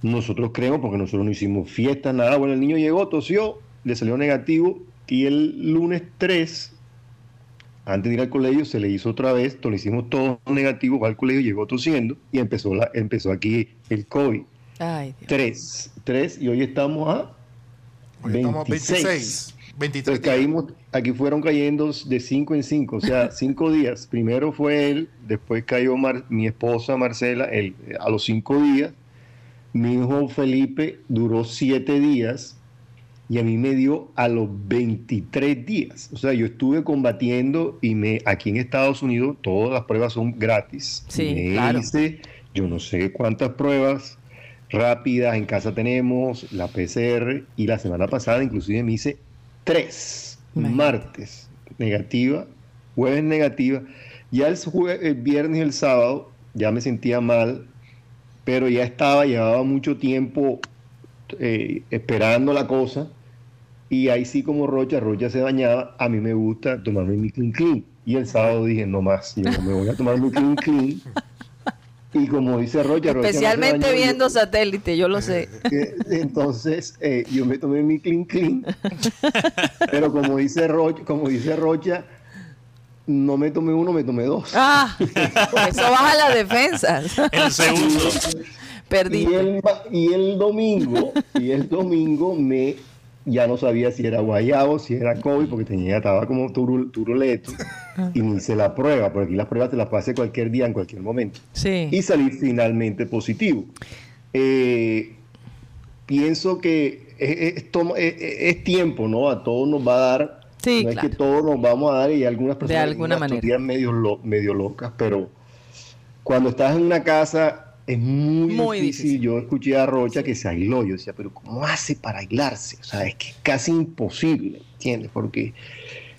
S1: nosotros creemos porque nosotros no hicimos fiestas, nada. Bueno, el niño llegó, tosió, le salió negativo y el lunes 3, antes de ir al colegio, se le hizo otra vez, lo hicimos todo negativo, va al colegio, llegó tosiendo y empezó, la, empezó aquí el COVID.
S2: Ay, Dios.
S1: 3, 3 y hoy estamos a
S4: Hoy estamos
S1: 26.
S4: 26, 23
S1: Entonces caímos, aquí fueron cayendo de 5 en 5, o sea, 5 días. Primero fue él, después cayó Mar- mi esposa Marcela él, a los 5 días. Mi hijo Felipe duró 7 días y a mí me dio a los 23 días. O sea, yo estuve combatiendo y me aquí en Estados Unidos todas las pruebas son gratis.
S2: Sí,
S1: Me
S2: claro.
S1: hice, yo no sé cuántas pruebas rápidas en casa tenemos, la PCR y la semana pasada inclusive me hice tres
S2: Imagínate.
S1: martes negativa, jueves negativa. Ya el, jue- el viernes y el sábado ya me sentía mal, pero ya estaba, llevaba mucho tiempo eh, esperando la cosa. Y ahí sí como Rocha, Rocha se bañaba, a mí me gusta tomarme mi clean clean. Y el sábado dije, no más, yo no me voy a tomar mi clean clean. Y como dice se
S2: Especialmente
S1: yo-
S2: viendo satélite, yo lo sé.
S1: eh, Entonces, eh, yo me tomé mi clean clean, pero como dice Rocha, como dice Rocha, no me tomé uno, me tomé dos.
S2: Ah, eso baja las defensas.
S3: El segundo.
S2: Perdí.
S1: Y el, ma- y el domingo, y el domingo me ya no sabía si era guayabo, si era COVID, porque tenía, estaba como turul- turuleto, y me hice la prueba, porque aquí las pruebas te las pasé cualquier día, en cualquier momento.
S2: Sí.
S1: y salí finalmente positivo. Eh, pienso que es, es- toma- es- es- es tiempo, ¿no? A todos nos va a dar.
S2: Sí,
S1: no
S2: claro.
S1: es que todos nos vamos a dar y algunas personas
S2: alguna
S1: tienen unas
S2: manera.
S1: teorías medio, lo- medio locas, pero cuando estás en una casa es muy,
S2: Muy
S1: difícil.
S2: difícil.
S1: Yo escuché a Rocha que se aisló. Yo decía, pero ¿cómo hace para aislarse? O sea, es que es casi imposible, ¿entiendes? Porque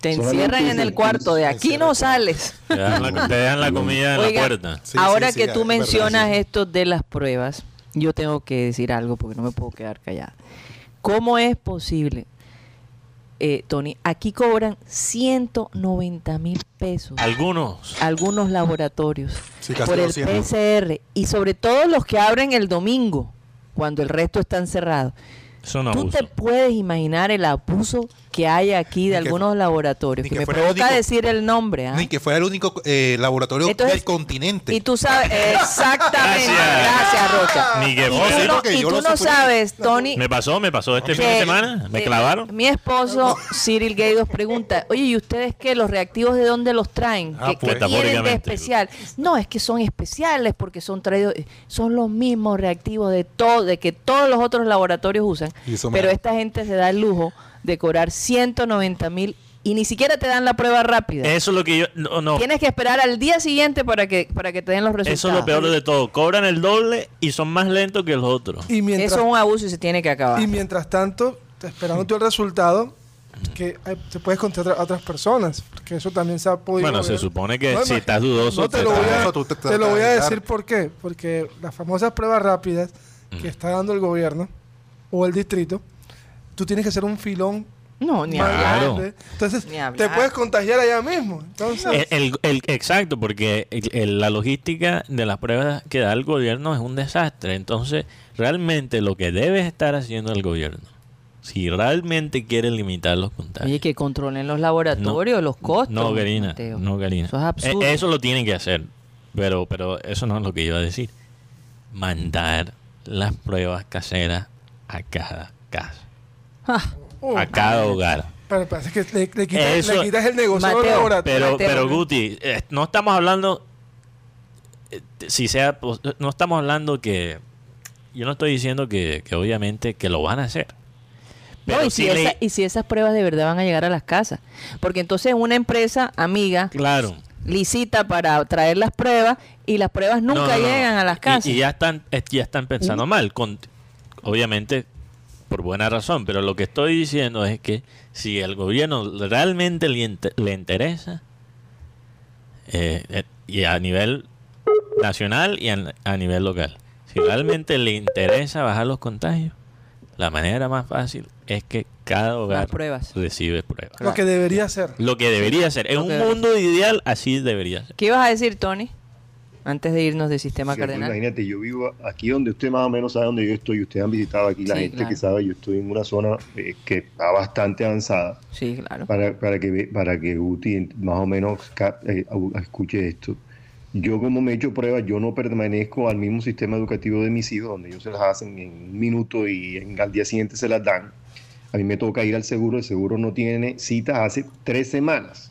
S2: Te encierran en el cuarto, de aquí no sales.
S3: Te dan la, te dan la comida en
S2: Oiga,
S3: la puerta.
S4: Sí,
S2: Ahora
S4: sí,
S2: que
S4: sí,
S2: tú
S4: es verdad,
S2: mencionas
S4: sí.
S2: esto de las pruebas, yo tengo que decir algo porque no me puedo quedar callada. ¿Cómo es posible, eh, Tony? Aquí cobran 190 mil pesos
S3: Algunos.
S2: algunos laboratorios
S4: Sí, casi
S2: por el
S4: 200.
S2: PCR y sobre todo los que abren el domingo, cuando el resto están cerrados.
S3: Son
S2: ¿Tú te puedes imaginar el abuso que hay aquí de
S4: Ni que-
S2: algunos laboratorios,
S4: ni
S2: que,
S4: que
S2: me
S4: fuera el
S2: provoca
S4: único-
S2: decir el nombre. ¿ah?
S4: Ni que fuera el único eh, laboratorio
S2: Entonces-
S4: del continente.
S2: Y tú sabes, exactamente,
S3: Gracias.
S2: gracias, Rocha.
S3: Ni que
S2: Y tú
S4: Sí,
S2: no, y tú sabes, Tony,
S3: Me pasó, me pasó este
S2: que-
S3: fin de semana. Me
S2: eh,
S3: clavaron.
S2: Mi esposo, Cyril Gaydos, pregunta, oye, ¿y ustedes qué? ¿Los reactivos de dónde los traen?
S4: Ah,
S2: ¿Qué, qué tienen de especial? No, es que son especiales porque son traídos, son los mismos reactivos de todo, de que todos los otros laboratorios usan. Pero esta gente se da el lujo de cobrar 190 mil y ni siquiera te dan la prueba rápida.
S3: Eso es lo que yo. No, no.
S2: Tienes que esperar al día siguiente para que para que te den los resultados.
S3: Eso es lo peor de todo. Cobran el doble y son más lentos que los otros.
S5: Y mientras,
S2: Eso es un abuso y se tiene que acabar.
S5: y mientras tanto, esperando tú el resultado, que te puedes contar a otras personas, porque eso también se ha podido
S3: Bueno, se supone que
S5: No,
S3: si estás dudoso,
S5: no te
S3: te
S5: lo a,
S4: te
S5: te lo voy a decir por qué. Porque las famosas pruebas rápidas que está dando el gobierno o el distrito, tú tienes que hacer un filón
S2: no, ni hablar.
S3: Claro.
S5: Entonces,
S2: Ni
S5: te puedes contagiar allá mismo. Entonces,
S3: El, el- el- exacto, porque el- el- la logística de las pruebas que da el gobierno es un desastre. Entonces, realmente lo que debe estar haciendo el gobierno, si realmente quiere limitar los contagios.
S2: Oye, que controlen los laboratorios, los costos.
S3: No, Karina, no, Karina.
S2: Eso es absurdo.
S3: E- Eso lo tienen que hacer, pero, pero eso no es lo que iba a decir. Mandar las pruebas caseras a cada casa,
S2: Ah,
S3: a cada hogar.
S5: pero parece que le, le quitas,
S3: Eso-
S5: le quitas el negocio
S2: Mateo,
S5: laboratorio.
S3: Pero,
S2: Mateo,
S3: pero
S2: ¿no?
S3: Guti, eh, no estamos hablando, eh, si sea, no estamos hablando que, yo no estoy diciendo que, que obviamente que lo van a hacer.
S2: no,
S3: Pero
S2: y, si
S3: le-
S2: esa- y si esas pruebas de verdad van a llegar a las casas. Porque entonces una empresa amiga
S3: claro.
S2: licita para traer las pruebas y las pruebas nunca
S3: No, no, no.
S2: llegan a las casas.
S3: Y, ya están, ya están pensando mal, con, obviamente por buena razón, pero lo que estoy diciendo es que si el gobierno realmente le, le interesa, eh, eh, y a nivel nacional y a, a nivel local, si realmente le interesa bajar los contagios, la manera más fácil es que cada hogar
S2: pruebas.
S3: recibe pruebas.
S5: Lo que debería ser.
S3: Lo que debería ser. En un mundo ideal, así debería ser.
S2: ¿Qué ibas a decir, Tony? Antes de irnos del sistema
S1: Sí,
S2: cardenal.
S1: Imagínate, yo vivo aquí donde usted más o menos sabe donde yo estoy. Ustedes han visitado aquí, la
S2: Sí,
S1: gente
S2: claro.
S1: que sabe, yo estoy en una zona eh, que está bastante avanzada.
S2: Sí, claro.
S1: Para, para que para que Guti más o menos eh, escuche esto. Yo como me he hecho pruebas, yo no pertenezco al mismo sistema educativo de mis hijos, donde ellos se las hacen en un minuto y en- al día siguiente se las dan. A mí me toca ir al seguro, el seguro no tiene citas hace tres semanas.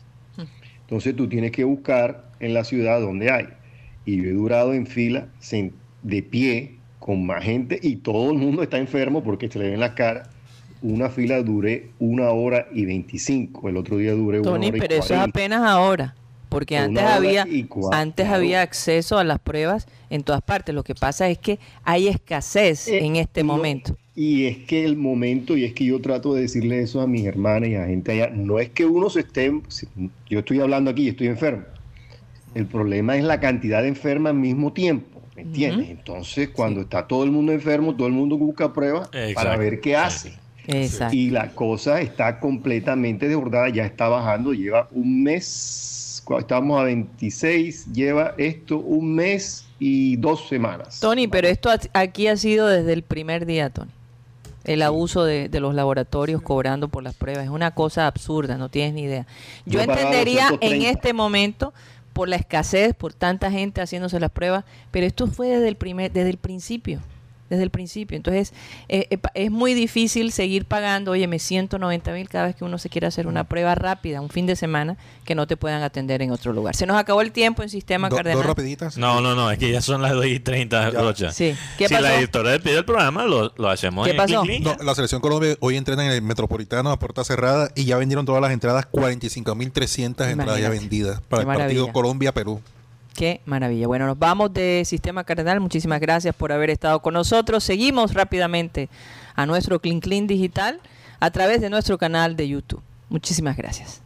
S1: Entonces tú tienes que buscar en la ciudad donde hay. Y yo he durado en fila de pie con más gente y todo el mundo está enfermo porque se le ven las caras. Una fila duré una hora y veinticinco, el otro día duré una
S2: Tony,
S1: hora y
S2: pero eso es
S1: 40.
S2: apenas ahora. Porque antes había, antes había acceso a las pruebas en todas partes. Lo que pasa es que hay escasez
S1: Eh,
S2: en este
S1: no,
S2: momento.
S1: Y es que el momento, y es que yo trato de decirle eso a mis hermanas y a gente allá, no es que uno se esté, yo estoy hablando aquí y estoy enfermo. El problema es la cantidad de enfermas al mismo tiempo, ¿me entiendes? Entonces, cuando está todo el mundo enfermo, todo el mundo busca pruebas para ver qué hace.
S2: Exacto.
S1: Y la cosa está completamente desbordada, ya está bajando, lleva un mes, estamos a 26, lleva esto un mes y dos semanas.
S2: Tony, pero esto aquí ha sido desde el primer día, Tony. El abuso de, de los laboratorios cobrando por las pruebas es una cosa absurda, no tienes ni idea. Yo entendería en
S1: 230.
S2: este momento por la escasez, por tanta gente haciéndose las pruebas, pero esto fue desde el primer, desde el principio, desde el principio. Entonces eh, eh, pa- es muy difícil seguir pagando, oye, me 190 mil cada vez que uno se quiere hacer una prueba rápida, un fin de semana, que no te puedan atender en otro lugar. Se nos acabó el tiempo en Sistema
S4: Do-
S2: Cardenal.
S4: dos rapiditas.
S3: No, no, no, es que ya son las 2 y 30,
S4: Ya.
S3: Rocha.
S2: Sí. ¿Qué
S3: si
S2: pasó?
S3: la editora pide el programa, lo, lo hacemos
S2: ¿Qué
S3: en
S2: pasó?
S3: Clic Clic.
S4: No, la selección Colombia hoy entrena en el Metropolitano a puerta cerrada y ya vendieron todas las entradas, 45.300 entradas ya vendidas para
S2: Qué
S4: el partido. Colombia-Perú.
S2: Qué maravilla. Bueno, nos vamos de Sistema Cardenal. Muchísimas gracias por haber estado con nosotros. Seguimos rápidamente a nuestro Clean Clean Digital a través de nuestro canal de YouTube. Muchísimas gracias.